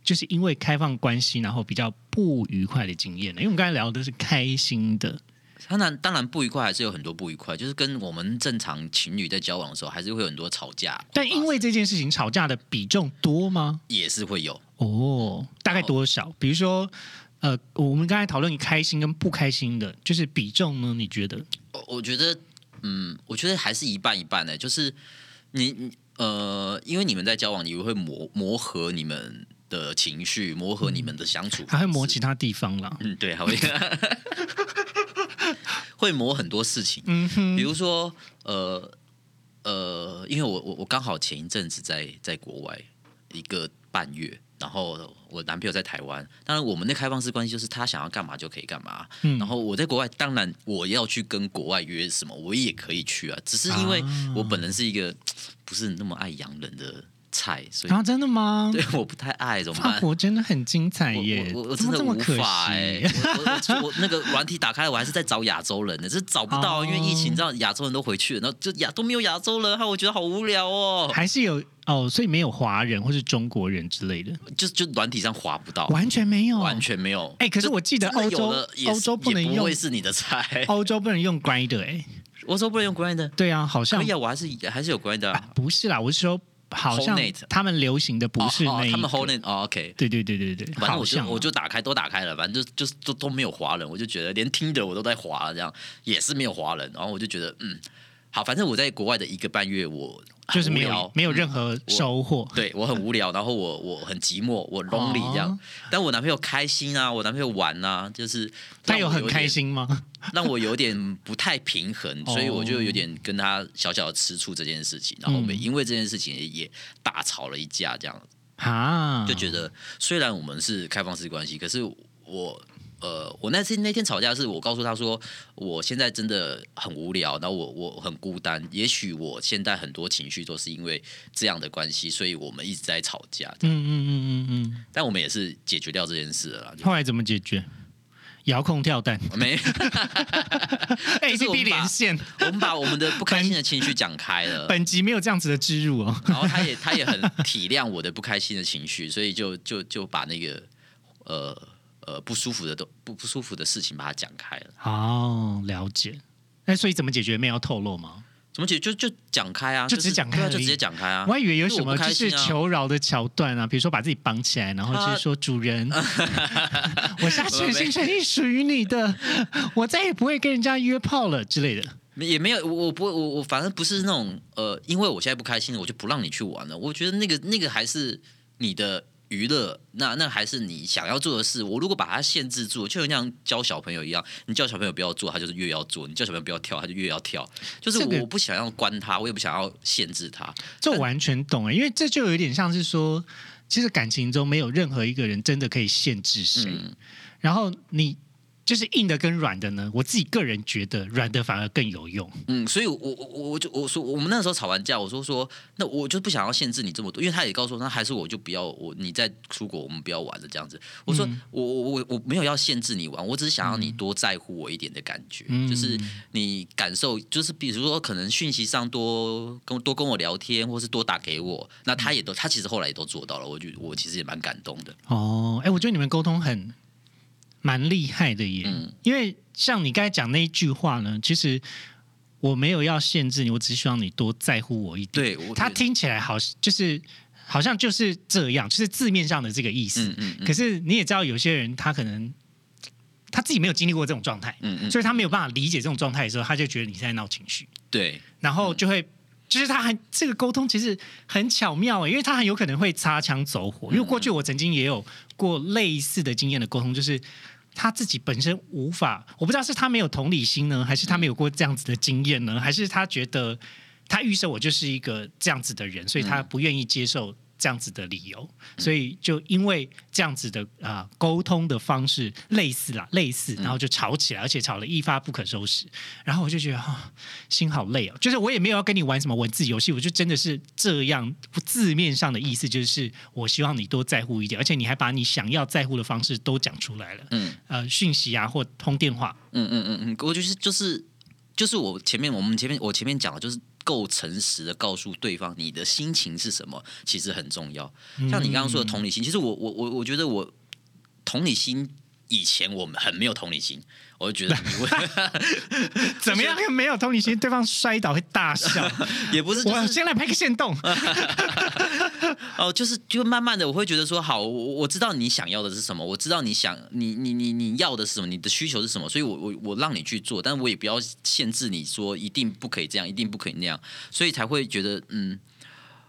就是因为开放关系，然后比较不愉快的经验呢？因为我们刚才聊的是开心的，当然，当然不愉快还是有很多不愉快，就是跟我们正常情侣在交往的时候，还是会有很多吵架。但因为这件事情吵架的比重多吗？也是会有，哦，大概多少？比如说。呃，我们刚才讨论开心跟不开心的，就是比重呢？你觉得？我我觉得，嗯，我觉得还是一半一半的，就是你你呃，因为你们在交往，你会磨磨合你们的情绪，磨合你们的相处，还会磨其他地方啦。嗯，对，还会 会磨很多事情，嗯哼，比如说呃呃，因为我我我刚好前一阵子在在国外一个半月，然后我男朋友在台湾，当然我们的开放式关系就是他想要干嘛就可以干嘛，嗯。然后我在国外，当然我要去跟国外约什么，我也可以去啊，只是因为啊。我本人是一个不是那么爱洋人的菜，所以啊，真的吗？对我不太爱，怎么办？法国真的很精彩耶！我我我怎真的这么可法哎、惜？我我我我那个软体打开，我还是在找亚洲人呢，就是找不到，哦因为疫情，你知道亚洲人都回去了，然后就亚都没有亚洲人，害我觉得好无聊哦。还是有哦，所以没有华人或是中国人之类的，就就软体上划不到，完全没有，完。全没有。哎可是我记得欧洲欧洲不能用不用会是你的菜。欧洲不能用 Grinder 哎，欧洲不能用 Grind，对啊，好像可以啊，我还是还是有 Grind 啊。不是啦，我是说好像他们流行的不是那哦哦他们 Hold it 哦，OK。对对对对对，反正我就啊。我就打开都打开了，反正就就是都都没有华人，我就觉得连听的我都在滑，这样也是没有华人，然后我就觉得嗯，好，反正我在国外的一个半月，我就是没有没有任何收获。对我很无聊，然后我我很寂寞，我 lonely 这样。哦但我男朋友开心啊，我男朋友玩啊，就是他有很开，心吗？让我有点不太平衡，哦所以我就有点跟他小小的吃醋这件事情，然后我们嗯因为这件事情也也大吵了一架，这样啊，就觉得虽然我们是开放式关系，可是我。呃，我那次那天吵架是我告诉他说，我现在真的很无聊，然后我我很孤单，也许我现在很多情绪都是因为这样的关系，所以我们一直在吵架。嗯嗯嗯嗯嗯。但我们也是解决掉这件事了啦。后来怎么解决？遥控跳蛋没，，A 是 P 我 P 们连线。我们把我们的不开心的情绪讲开了，本集没有这样子的植入哦。然后他也他也很体谅我的不开心的情绪，所以就就就把那个呃呃不舒服的都不不舒服的事情把它讲开了。哦，了解。那所以怎么解决？没有要透露吗？怎么解就就讲开啊，就只是对啊，讲开就直接讲开啊我。还以为有什么就是求饶的桥段啊，比如说把自己绑起来，然后就是说主人，我下全心全意属于你的，我再也不会跟人家约炮了之类的。也没有，我我不会，我我反正不是那种呃，因为我现在不开心，我就不让你去玩了。我觉得那个那个还是你的娱乐，那那还是你想要做的事。我如果把它限制住，就像教小朋友一样，你叫小朋友不要做，他就是越要做；你叫小朋友不要跳，他就越要跳。就是这个我不想要关他，我也不想要限制他。这我完全懂哎，因为这就有点像是说，其实感情中没有任何一个人真的可以限制谁，嗯，然后你就是硬的跟软的呢，我自己个人觉得软的反而更有用。嗯，所以我，我我就我说，我们那时候吵完架，我说说，那我就不想要限制你这么多，因为他也告诉我，那还是我就不要我你再出国，我们不要玩了这样子。我说，我我我我没有要限制你玩，我只是想要你多在乎我一点的感觉，就是你感受，就是比如说可能讯息上多跟多跟我聊天，或是多打给我，那他也都他其实后来也都做到了，我就我其实也蛮感动的。哦，哎，我觉得你们沟通很蛮厉害的耶，嗯因为像你刚才讲那一句话呢，其实我没有要限制你，我只是希望你多在乎我一点。对，我他听起来好，就是好像就是这样，就是字面上的这个意思。嗯嗯嗯可是你也知道，有些人他可能他自己没有经历过这种状态，嗯嗯，所以他没有办法理解这种状态的时候，他就觉得你在闹情绪，对，然后就会。就是他很这个沟通其实很巧妙欸诶，因为他很有可能会擦枪走火。因为过去我曾经也有过类似的经验的沟通，就是他自己本身无法，我不知道是他没有同理心呢，还是他没有过这样子的经验呢，还是他觉得他预设我就是一个这样子的人，所以他不愿意接受这样子的理由，所以就因为这样子的啊沟通的方式类似啦，类似，然后就吵起来，而且吵了一发不可收拾。然后我就觉得啊、心好累哦，就是我也没有要跟你玩什么文字游戏，我就真的是这样字面上的意思，就是我希望你多在乎一点，而且你还把你想要在乎的方式都讲出来了，嗯。呃，讯息啊或通电话，嗯嗯嗯嗯，我就是就是就是我前面我们前面我前面讲的就是够诚实的告诉对方你的心情是什么，其实很重要。像你刚刚说的同理心，其实我我我我觉得我同理心以前我们很没有同理心，我就觉得 怎么样？没有同理心，对方摔倒会大笑。也不是、就是我先来拍个线动，哦，就是就慢慢的我会觉得说，好，我我知道你想要的是什么，我知道你想你你你你要的是什么，你的需求是什么，所以我我我让你去做，但我也不要限制你说一定不可以这样，一定不可以那样，所以才会觉得嗯，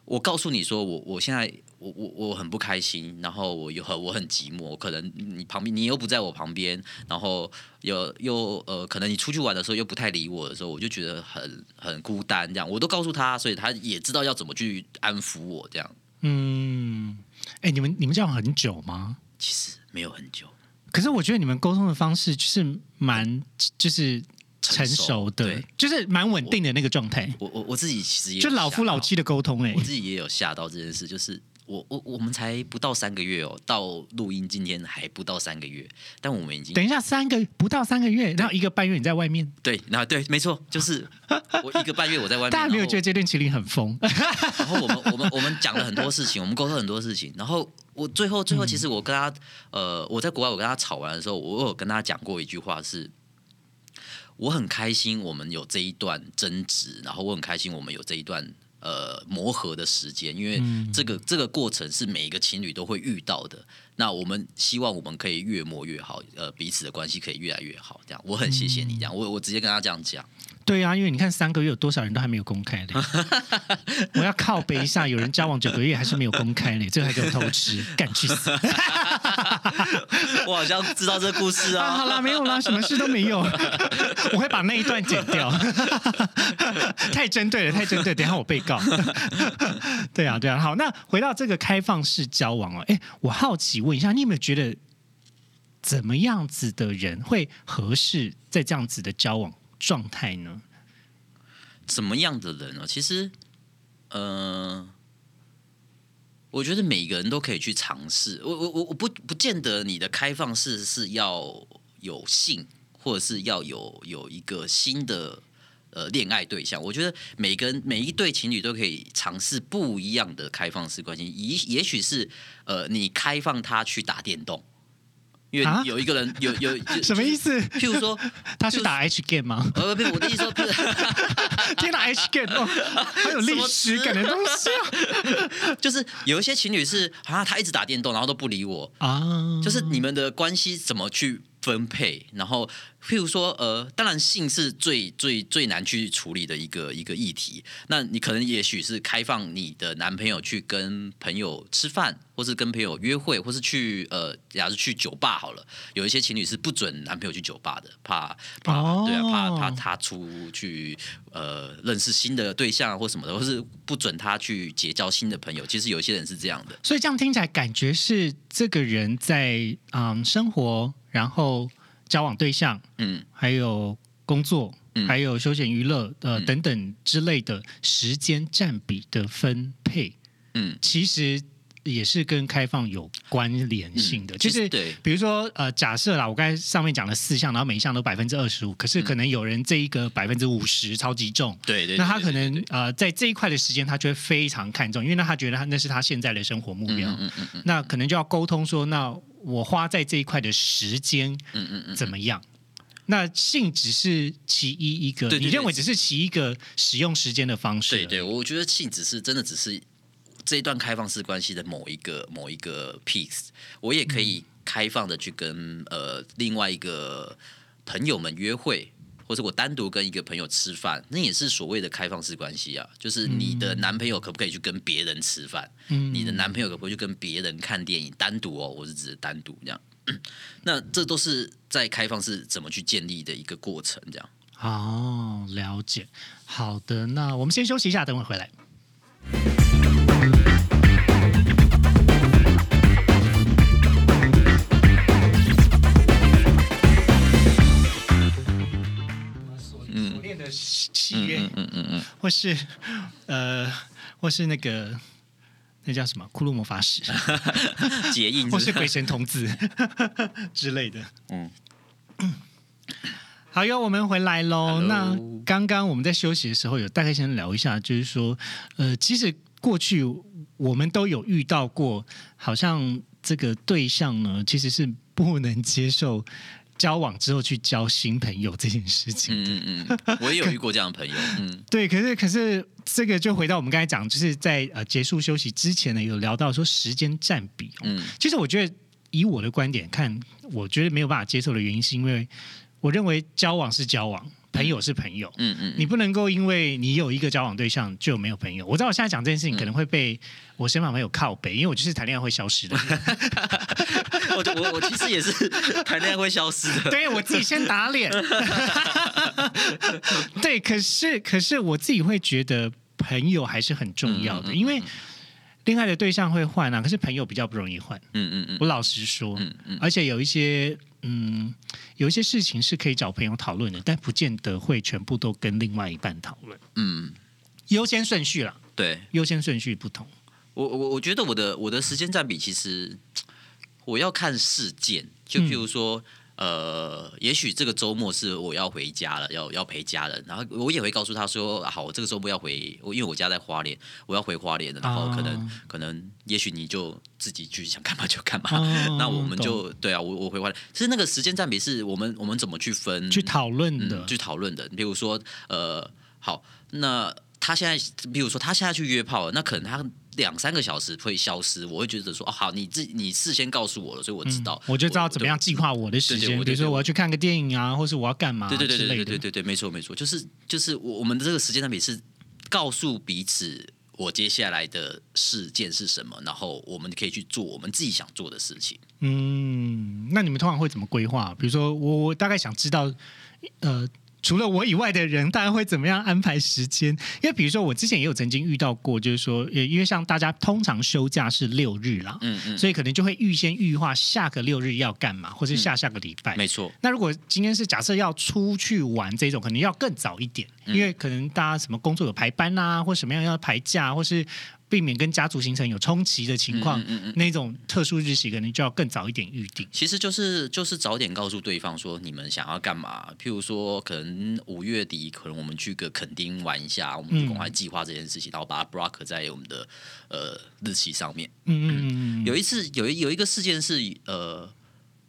我告诉你说我我现在我我我很不开心，然后我又很我很寂寞，可能你旁边你又不在我旁边，然后又又呃，可能你出去玩的时候又不太理我的时候，我就觉得很很孤单，这样我都告诉他，所以他也知道要怎么去安抚我这样。嗯，哎，你们你们这样很久吗？其实没有很久，可是我觉得你们沟通的方式就是蛮就是成熟的对，就是蛮稳定的那个状态，我我我自己其实也就老夫老妻的沟通哎、到，我自己也有吓到这件事，就是我我我们才不到三个月哦，到录音今天还不到三个月，但我们已经等一下，三个不到三个月，然后一个半月你在外面，对，那对，没错，就是我一个半月我在外面，大家没有觉得这段情侣很疯？然后我们我们我们讲了很多事情，我们沟通很多事情，然后我最后最后其实我跟他呃我在国外我跟他吵完的时候，我有跟他讲过一句话是。我很开心，我们有这一段争执，然后我很开心，我们有这一段呃磨合的时间，因为这个、这个过程是每一个情侣都会遇到的。那我们希望我们可以越磨越好，呃，彼此的关系可以越来越好。这样，我很谢谢你，这样，我我直接跟他这样讲。对啊，因为你看三个月有多少人都还没有公开嘞，我要靠背一下，有人交往九个月还是没有公开嘞，这个还给我偷吃，干去死！我好像知道这个故事啊，啊。好啦，没有啦，什么事都没有，我会把那一段剪掉，太针对了，太针对，等一下我被告。对啊，对啊，好，那回到这个开放式交往哦，哎，我好奇问一下，你有没有觉得怎么样子的人会合适在这样子的交往状态呢？怎么样的人呢？其实，呃，我觉得每个人都可以去尝试。我我我我不不见得你的开放式是要有性，或者是要有有一个新的呃恋爱对象。我觉得每个人每一对情侣都可以尝试不一样的开放式关系，也也许是呃你开放他去打电动。因为啊有一个人有有 什么意思？譬如说，他去打 H game 吗？呃，不是我的意思说，譬 如天哪，H game 哦，好有历史感的东西啊！就是有一些情侣是啊，他一直打电动，然后都不理我，啊，就是你们的关系怎么去分配？然后，譬如说，呃，当然性是最最最难去处理的一个一个议题。那你可能也许是开放你的男朋友去跟朋友吃饭，或是跟朋友约会，或是去呃，假如去酒吧好了。有一些情侣是不准男朋友去酒吧的，怕怕、哦对啊，怕怕他出去呃认识新的对象或什么的，或是不准他去结交新的朋友。其实有一些人是这样的。所以这样听起来，感觉是这个人在嗯生活，然后交往对象，嗯，还有工作，嗯。还有休闲娱乐，呃、嗯。等等之类的时间占比的分配，嗯，其实也是跟开放有关联性的。嗯就是对。比如说，呃，假设啦，我刚才上面讲了四项，然后每一项都百分之二十五，可是可能有人这一个百分之五十超级重。对对，那他可能呃，在这一块的时间，他就会非常看重，因为那他觉得他那是他现在的生活目标。嗯嗯嗯嗯。那可能就要沟通说，那我花在这一块的时间嗯嗯嗯，怎么样？那性只是其一一个，对对对你认为只是其一个使用时间的方式？对对，我觉得性只是真的只是这一段开放式关系的某一个某一个 piece，我也可以开放的去跟呃另外一个朋友们约会。或者我单独跟一个朋友吃饭，那也是所谓的开放式关系啊。就是你的男朋友可不可以去跟别人吃饭？嗯你的男朋友可不可以去跟别人看电影？单独哦，我是指单独这样。那这都是在开放式怎么去建立的一个过程，这样。哦，了解。好的，那我们先休息一下，等会回来。契约，嗯嗯嗯嗯，或是呃，或是那个那叫什么？骷髅魔法使，结印或是鬼神童子 之类的。嗯。好哟，我们回来喽。那刚刚我们在休息的时候，有大概先聊一下，就是说，呃，其实过去我们都有遇到过，好像这个对象呢，其实是不能接受交往之后去交新朋友这件事情。嗯嗯嗯，我也有遇过这样的朋友，嗯对，可是可是这个就回到我们刚才讲，就是在呃结束休息之前呢，有聊到说时间占比、哦。嗯其实我觉得以我的观点看，我觉得没有办法接受的原因，是因为我认为交往是交往，朋友是朋友。嗯嗯，你不能够因为你有一个交往对象就没有朋友。我知道我现在讲这件事情可能会被我身旁朋友靠背，因为我就是谈恋爱会消失的 人。我我我其实也是谈恋爱会消失的，对我自己先打脸。对，可是可是我自己会觉得朋友还是很重要的，嗯嗯嗯因为恋爱的对象会换啊，可是朋友比较不容易换。嗯嗯嗯我老实说，嗯嗯而且有一些嗯，有一些事情是可以找朋友讨论的，但不见得会全部都跟另外一半讨论。嗯，优先顺序啦，对优先顺序不同。我我我觉得我的我的时间占比其实我要看事件，就譬如说。呃，也许这个周末是我要回家了，要要陪家人，然后我也会告诉他说，好，我这个周末要回，我因为我家在花莲，我要回花莲了，然后可能、哦可能，也许你就自己去想干嘛就干嘛，哦 那我们就对啊，我我回花莲，其实那个时间占比是我们我们怎么去分去讨论的。嗯，去讨论的。比如说，呃，好，那他现在，比如说他现在去约炮了，那可能他两三个小时会消失，我会觉得说，哦，好，你自你事先告诉我了，所以我知道，嗯我就知道怎么样计划我的时间。比如说我要去看个电影啊，或是我要干嘛对对对。对对对对对，没错没错，就是就是我我们的这个时间占比是告诉彼此。我接下来的事件是什么？然后我们可以去做我们自己想做的事情。嗯，那你们通常会怎么规划？比如说，我我大概想知道，呃，除了我以外的人，大家会怎么样安排时间？因为比如说，我之前也有曾经遇到过，就是说，呃因为像大家通常休假是六日啦，嗯嗯，所以可能就会预先预化下个六日要干嘛，或是下下个礼拜。没错，那如果今天是假设要出去玩这种，可能要更早一点，嗯因为可能大家什么工作有排班啊，或什么样要排假，或是避免跟家族行程有冲击的情况，嗯嗯嗯那种特殊日期可能就要更早一点预定。其实就是就是早点告诉对方说你们想要干嘛，譬如说可能五月底可能我们去个垦丁玩一下，我们就赶快计划这件事情，然后把它 block 在我们的呃日期上面。嗯嗯嗯嗯，有一次有一有一个事件是呃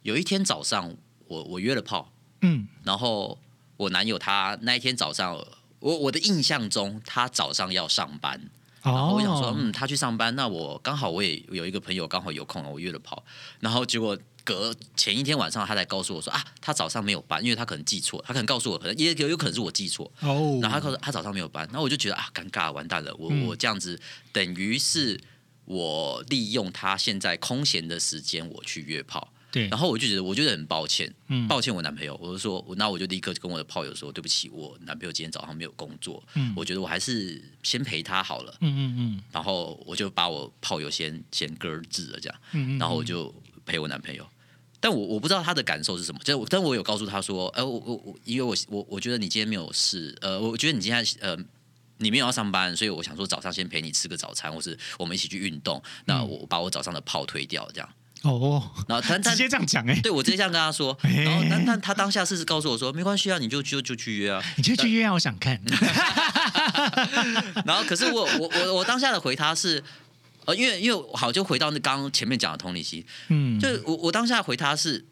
有一天早上我我约了炮，嗯然后我男友他那一天早上。我我的印象中，他早上要上班，然后我想说，嗯，他去上班，那我刚好我也有一个朋友刚好有空，我约了跑，然后结果隔前一天晚上他才告诉我说啊，他早上没有班，因为他可能记错，他可能告诉我，可能也有有可能是我记错，哦，然后他告诉他早上没有班，然后我就觉得啊，尴尬，完蛋了，我、我这样子等于是我利用他现在空闲的时间我去约炮，对，然后我就觉得我觉得很抱歉，嗯抱歉我男朋友，我就说，那我就立刻跟我的炮友说，对不起，我男朋友今天早上没有工作，嗯我觉得我还是先陪他好了。嗯嗯嗯然后我就把我炮友先先搁置了，这样，嗯嗯，然后我就陪我男朋友。但我我不知道他的感受是什么，就但我有告诉他说，呃，我我我，因为我我我觉得你今天没有事，呃，我觉得你今天呃你没有要上班，所以我想说早上先陪你吃个早餐，或是我们一起去运动。那嗯我把我早上的炮推掉，这样。哦，然后直接这样讲哎，对我直接这样跟他说，哎然后但但他当下是告诉我说，没关系啊，你就就就去约啊。你就去约啊，我想看。然后可是我我我我当下的回他是，呃，因为因为好就回到那刚刚前面讲的同理心，嗯，就我我当下回他是，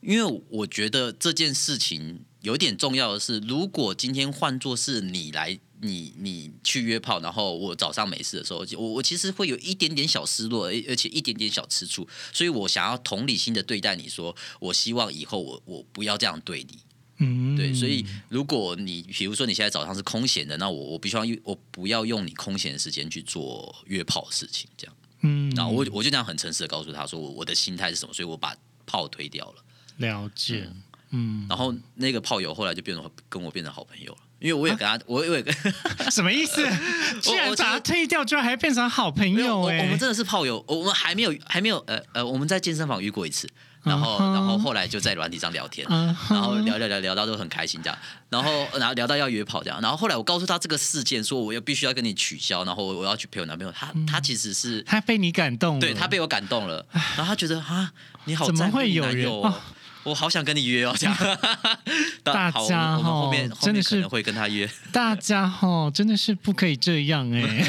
因为我觉得这件事情有点重要的是，如果今天换作是你来，你你去约炮，然后我早上没事的时候，我我其实会有一点点小失落，而而且一点点小吃醋，所以我想要同理心的对待你说，我希望以后我我不要这样对你。嗯，对，所以如果你比如说你现在早上是空闲的，那我我必须要用我不要用你空闲的时间去做约炮的事情，这样。嗯，然后我我就这样很诚实的告诉他说我我的心态是什么，所以我把炮推掉了。了解，嗯，然后那个炮友后来就变成跟我变成好朋友了，因为我也跟他，我我也跟 什么意思？居然我把他退掉，居然还变成好朋友哎我我们！真的是炮友，我们还没有还没有呃呃，我们在健身房遇过一次，然后、然后后来就在软体上聊天，然后聊聊聊聊到都很开心这样，然后然后聊到要约炮这样，然后后来我告诉他这个事件，说我要必须要跟你取消，然后我要去陪我男朋友，他嗯。他其实是他被你感动了，对他被我感动了，然后他觉得啊，你好怎么在乎你会有人男友哦哦我好想跟你约哦，这样。大好，我家哈后哦面真的是会跟他约。大家哈、真的是不可以这样哎、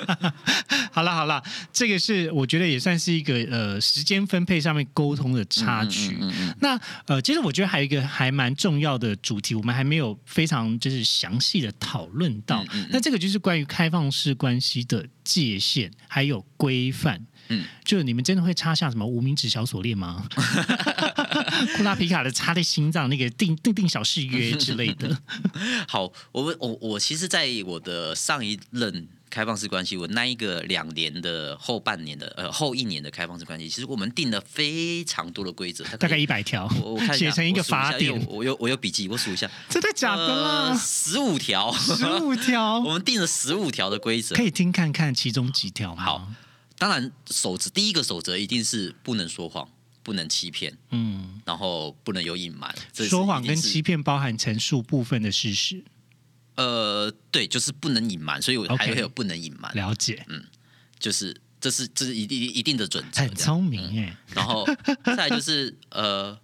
好了好了，这个是我觉得也算是一个呃时间分配上面沟通的插曲。嗯嗯嗯那呃，其实我觉得还有一个还蛮重要的主题，我们还没有非常就是详细的讨论到。那这个就是关于开放式关系的界限还有规范。嗯，就你们真的会插下什么无名指小锁链吗？库拉皮卡的插在心脏那个定定定小誓约之类的。好，我们我我其实，在我的上一任开放式关系，我那一个两年的后半年的呃后一年的开放式关系，其实我们定了非常多的规则，大概一百条，我我看写成一个法典我有我有笔记，我数一下，真的假的啦？十五条，十五条 我，们定了十五条的规则可。以听看看其中几条吗？好，当然守则第一个守则一定是不能说谎，不能欺骗，嗯，然后不能有隐瞒。说谎跟欺骗包含陈述部分的事实，呃，对，就是不能隐瞒，所以我还会有不能隐瞒，了解，嗯就是这是这是一定一定的准则。很聪明哎。然后再来就是呃，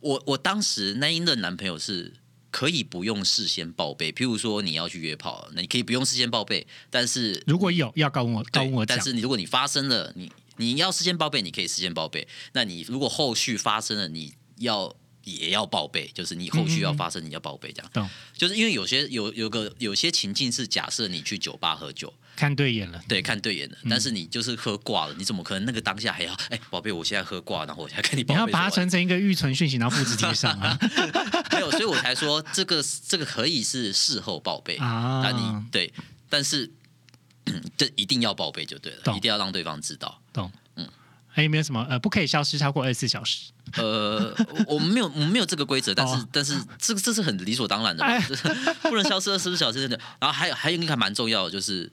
我我当时那一任男朋友是可以不用事先报备，譬如说你要去约炮，那你可以不用事先报备，但是如果有要告我告我讲但，是你如果你发生了，你你要事先报备，你可以事先报备。那你如果后续发生了，你要也要报备，就是你后续要发生，你要报备这样。懂就是因为有些有有个有些情境是假设你去酒吧喝酒，看对眼了，对，看对眼了，但是你就是喝挂了，你怎么可能那个当下还要哎，宝贝，我现在喝挂，然后我再跟你报备，你要把它传成一个预存讯息，然后复制贴上啊没有，所以我才说这个这个可以是事后报备，啊。那你对，但是嗯 这一定要报备就对了，一定要让对方知道。懂？嗯。还有没有什么呃，不可以消失超过二十四小时？呃，我我们没有我们没有这个规则，但是、哦。但是这个这是很理所当然的，哎。不能消失二十四小时真的。然后还有还有一个还蛮重要的，就是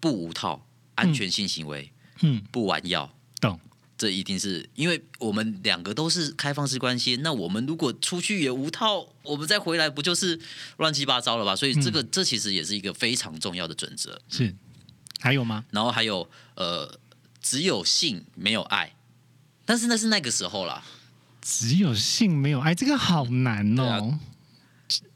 不无套、安全性行为、嗯，不玩药，懂。这一定是因为我们两个都是开放式关系，那我们如果出去也无套，我们再回来不就是乱七八糟了吧？所以这个、这其实也是一个非常重要的准则。是，还有吗？然后还有呃，只有性没有爱，但是那是那个时候啦。只有性没有爱，这个好难哦。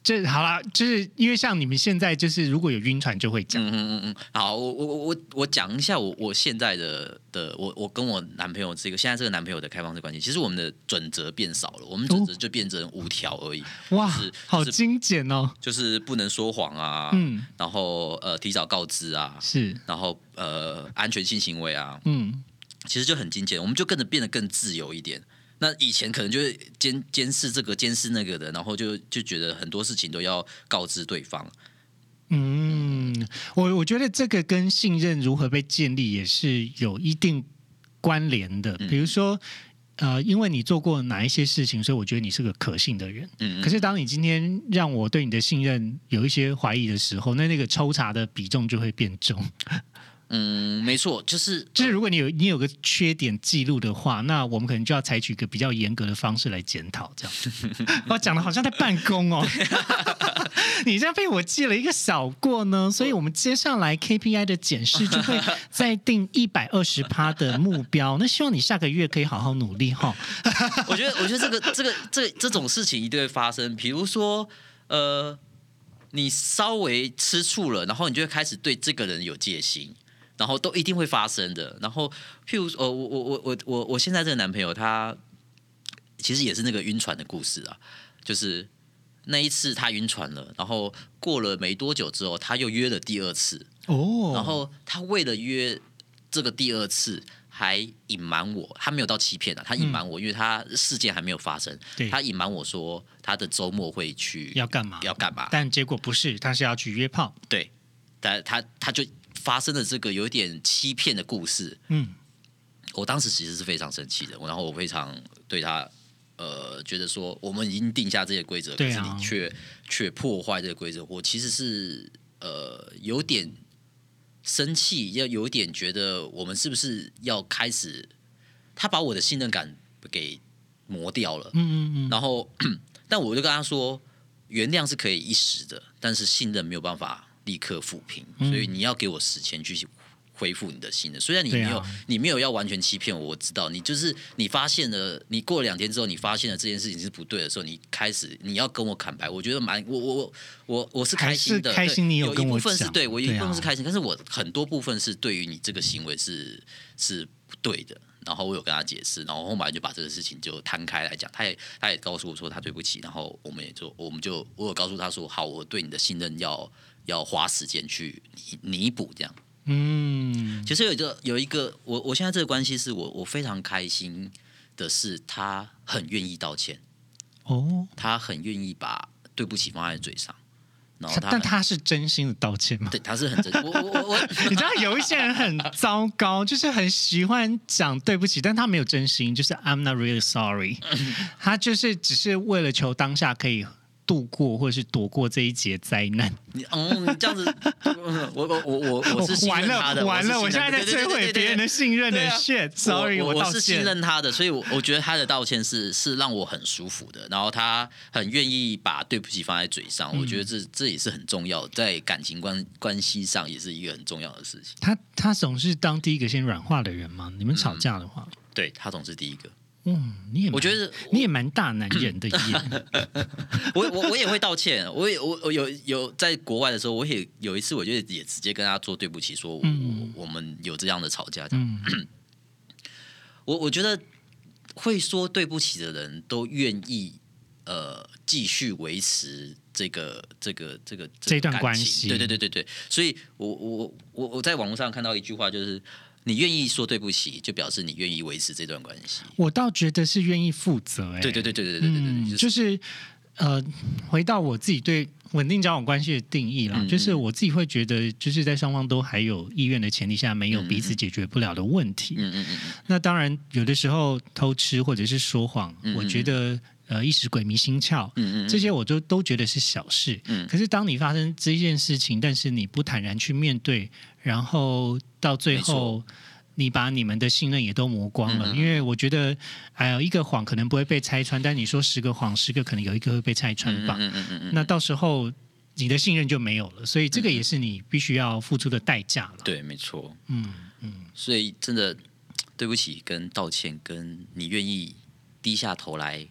啊这好啦，就是因为像你们现在就是如果有晕船就会讲，嗯嗯嗯嗯，好，我我我我我讲一下我我现在的的我我跟我男朋友这个现在这个男朋友的开放式关系，其实我们的准则变少了，我们准则就变成五条而已，哇好精简哦。就是不能说谎啊，嗯，然后呃提早告知啊，是，然后呃安全性行为啊，嗯，其实就很精简，我们就跟着变得更自由一点。那以前可能就是监监视这个监视那个的，然后就就觉得很多事情都要告知对方。嗯，我我觉得这个跟信任如何被建立也是有一定关联的。嗯比如说，呃，因为你做过哪一些事情，所以我觉得你是个可信的人。嗯，可是当你今天让我对你的信任有一些怀疑的时候，那那个抽查的比重就会变重。嗯，没错，就是就是如果你有你有个缺点记录的话，那我们可能就要采取一个比较严格的方式来检讨。这样，我 讲的好像在办公哦。你这样被我记了一个小过呢，所以我们接下来 KPI 的检视就会再定一百二十趴的目标。那希望你下个月可以好好努力哈。我觉得，我觉得这个这个这这种事情一定会发生。比如说，呃，你稍微吃醋了，然后你就会开始对这个人有戒心，然后都一定会发生的。然后，譬如，呃，我我我我我我现在这个男朋友，他其实也是那个晕船的故事啊，就是那一次他晕船了，然后过了没多久之后，他又约了第二次，哦。然后他为了约这个第二次，还隐瞒我，他没有到欺骗啊，他隐瞒我，因为他事件还没有发生，对。他隐瞒我说他的周末会去要干嘛？要干嘛，但结果不是，他是要去约炮。对，但他他就发生的这个有点欺骗的故事，嗯，我当时其实是非常生气的，然后我非常对他。呃，觉得说我们已经定下这些规则，可是对啊。你却却破坏这个规则，我其实是呃有点生气，要有点觉得我们是不是要开始，他把我的信任感给磨掉了，嗯嗯嗯，然后 但我就跟他说，原谅是可以一时的，但是信任没有办法立刻抚平，嗯所以你要给我时间去恢复你的信任。虽然你没有、你没有要完全欺骗我，我知道你就是你发现了，你过两天之后，你发现了这件事情是不对的时候，你开始你要跟我坦白，我觉得蛮我我我我我是开心的，开心你有跟我有一部分是对我有一部分是开心，但是我很多部分是对于你这个行为是是不对的。然后我有跟他解释，然后后来就把这个事情就摊开来讲，他也他也告诉我说他对不起，然后我们也就我们就我有告诉他说，好，我对你的信任要要花时间去弥弥补这样。嗯，其实有一个有一个我我现在这个关系是我我非常开心的是，他很愿意道歉，哦，他很愿意把对不起放在嘴上，然后他但他是真心的道歉吗？对他是很真，我我我我 你知道有一些人很糟糕，就是很喜欢讲对不起，但他没有真心，就是 I'm not really sorry，他就是只是为了求当下可以度过或者是躲过这一劫灾难。你嗯，你这样子，嗯 我我我我我是信完任他的，了完了，我我现在在摧毁别人的信任的 shit，sorry，我道是信。任他的，所以我我觉得他的道歉是是让我很舒服的，然后他很愿意把对不起放在嘴上，我觉得这这也是很重要，在感情关关系上也是一个很重要的事情。他他总是当第一个先软化的人吗？你们吵架的话，对他总是第一个，嗯，你也我觉得你也蛮大男人的耶。我我我也会道歉，我也我我有有在国外的时候，我也有一次，我就也直接跟他说对不起，说我、嗯。我们有这样的吵架，这样。嗯。我我觉得会说对不起的人都愿意呃继续维持这个这个这个这段关系。对对对对对，所以我我我我在网络上看到一句话，就是你愿意说对不起，就表示你愿意维持这段关系。我倒觉得是愿意负责、哎，对对对对对对对对嗯，对，就是呃，回到我自己对稳定交往关系的定义啦，嗯就是我自己会觉得，就是在双方都还有意愿的前提下，没有嗯彼此解决不了的问题。嗯嗯嗯嗯那当然，有的时候偷吃或者是说谎，嗯我觉得呃一时鬼迷心窍。嗯嗯，这些我都都觉得是小事，嗯可是当你发生这件事情，但是你不坦然去面对，然后到最后你把你们的信任也都磨光了。因为我觉得，哎呀，一个谎可能不会被拆穿，但你说十个谎，十个可能有一个会被拆穿吧。嗯嗯嗯嗯，那到时候你的信任就没有了，所以这个也是你必须要付出的代价了。对，没错。嗯嗯，所以真的对不起，跟道歉，跟你愿意低下头来，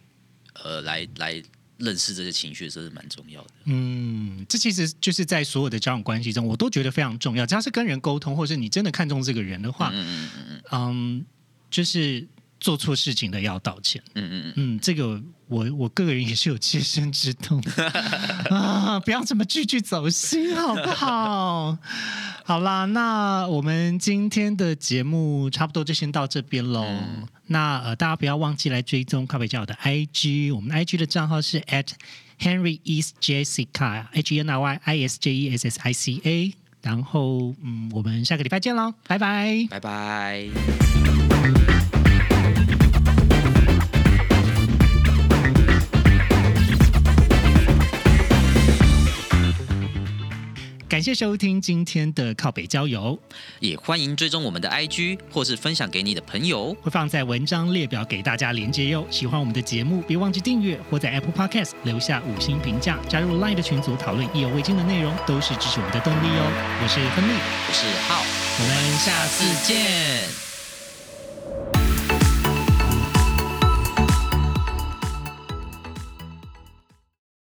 呃，来来认识这些情绪，这是蛮重要的。嗯，这其实就是在所有的交往关系中，我都觉得非常重要。只要是跟人沟通，或者是你真的看中这个人的话，嗯嗯嗯嗯嗯，就是做错事情的要道歉。嗯嗯嗯，嗯，这个我我个人也是有切身之痛 啊！不要这么句句走心，好不好？好啦，那我们今天的节目差不多就先到这边喽。那呃，大家不要忘记来追踪咖啡教的 IG，我们 IG 的账号是 at Henry East Jessica，H E N R Y I S J E S S I C A。然后，嗯，我们下个礼拜见喽，拜拜。拜拜。感谢收听今天的靠北郊游，也欢迎追踪我们的 IG，或是分享给你的朋友。会放在文章列表给大家连接哟。喜欢我们的节目，别忘记订阅或在 Apple Podcast 留下五星评价，加入 Line 的群组讨论意犹未尽的内容，都是支持我们的动力哦。我是芬利，我是浩，我们下次。见。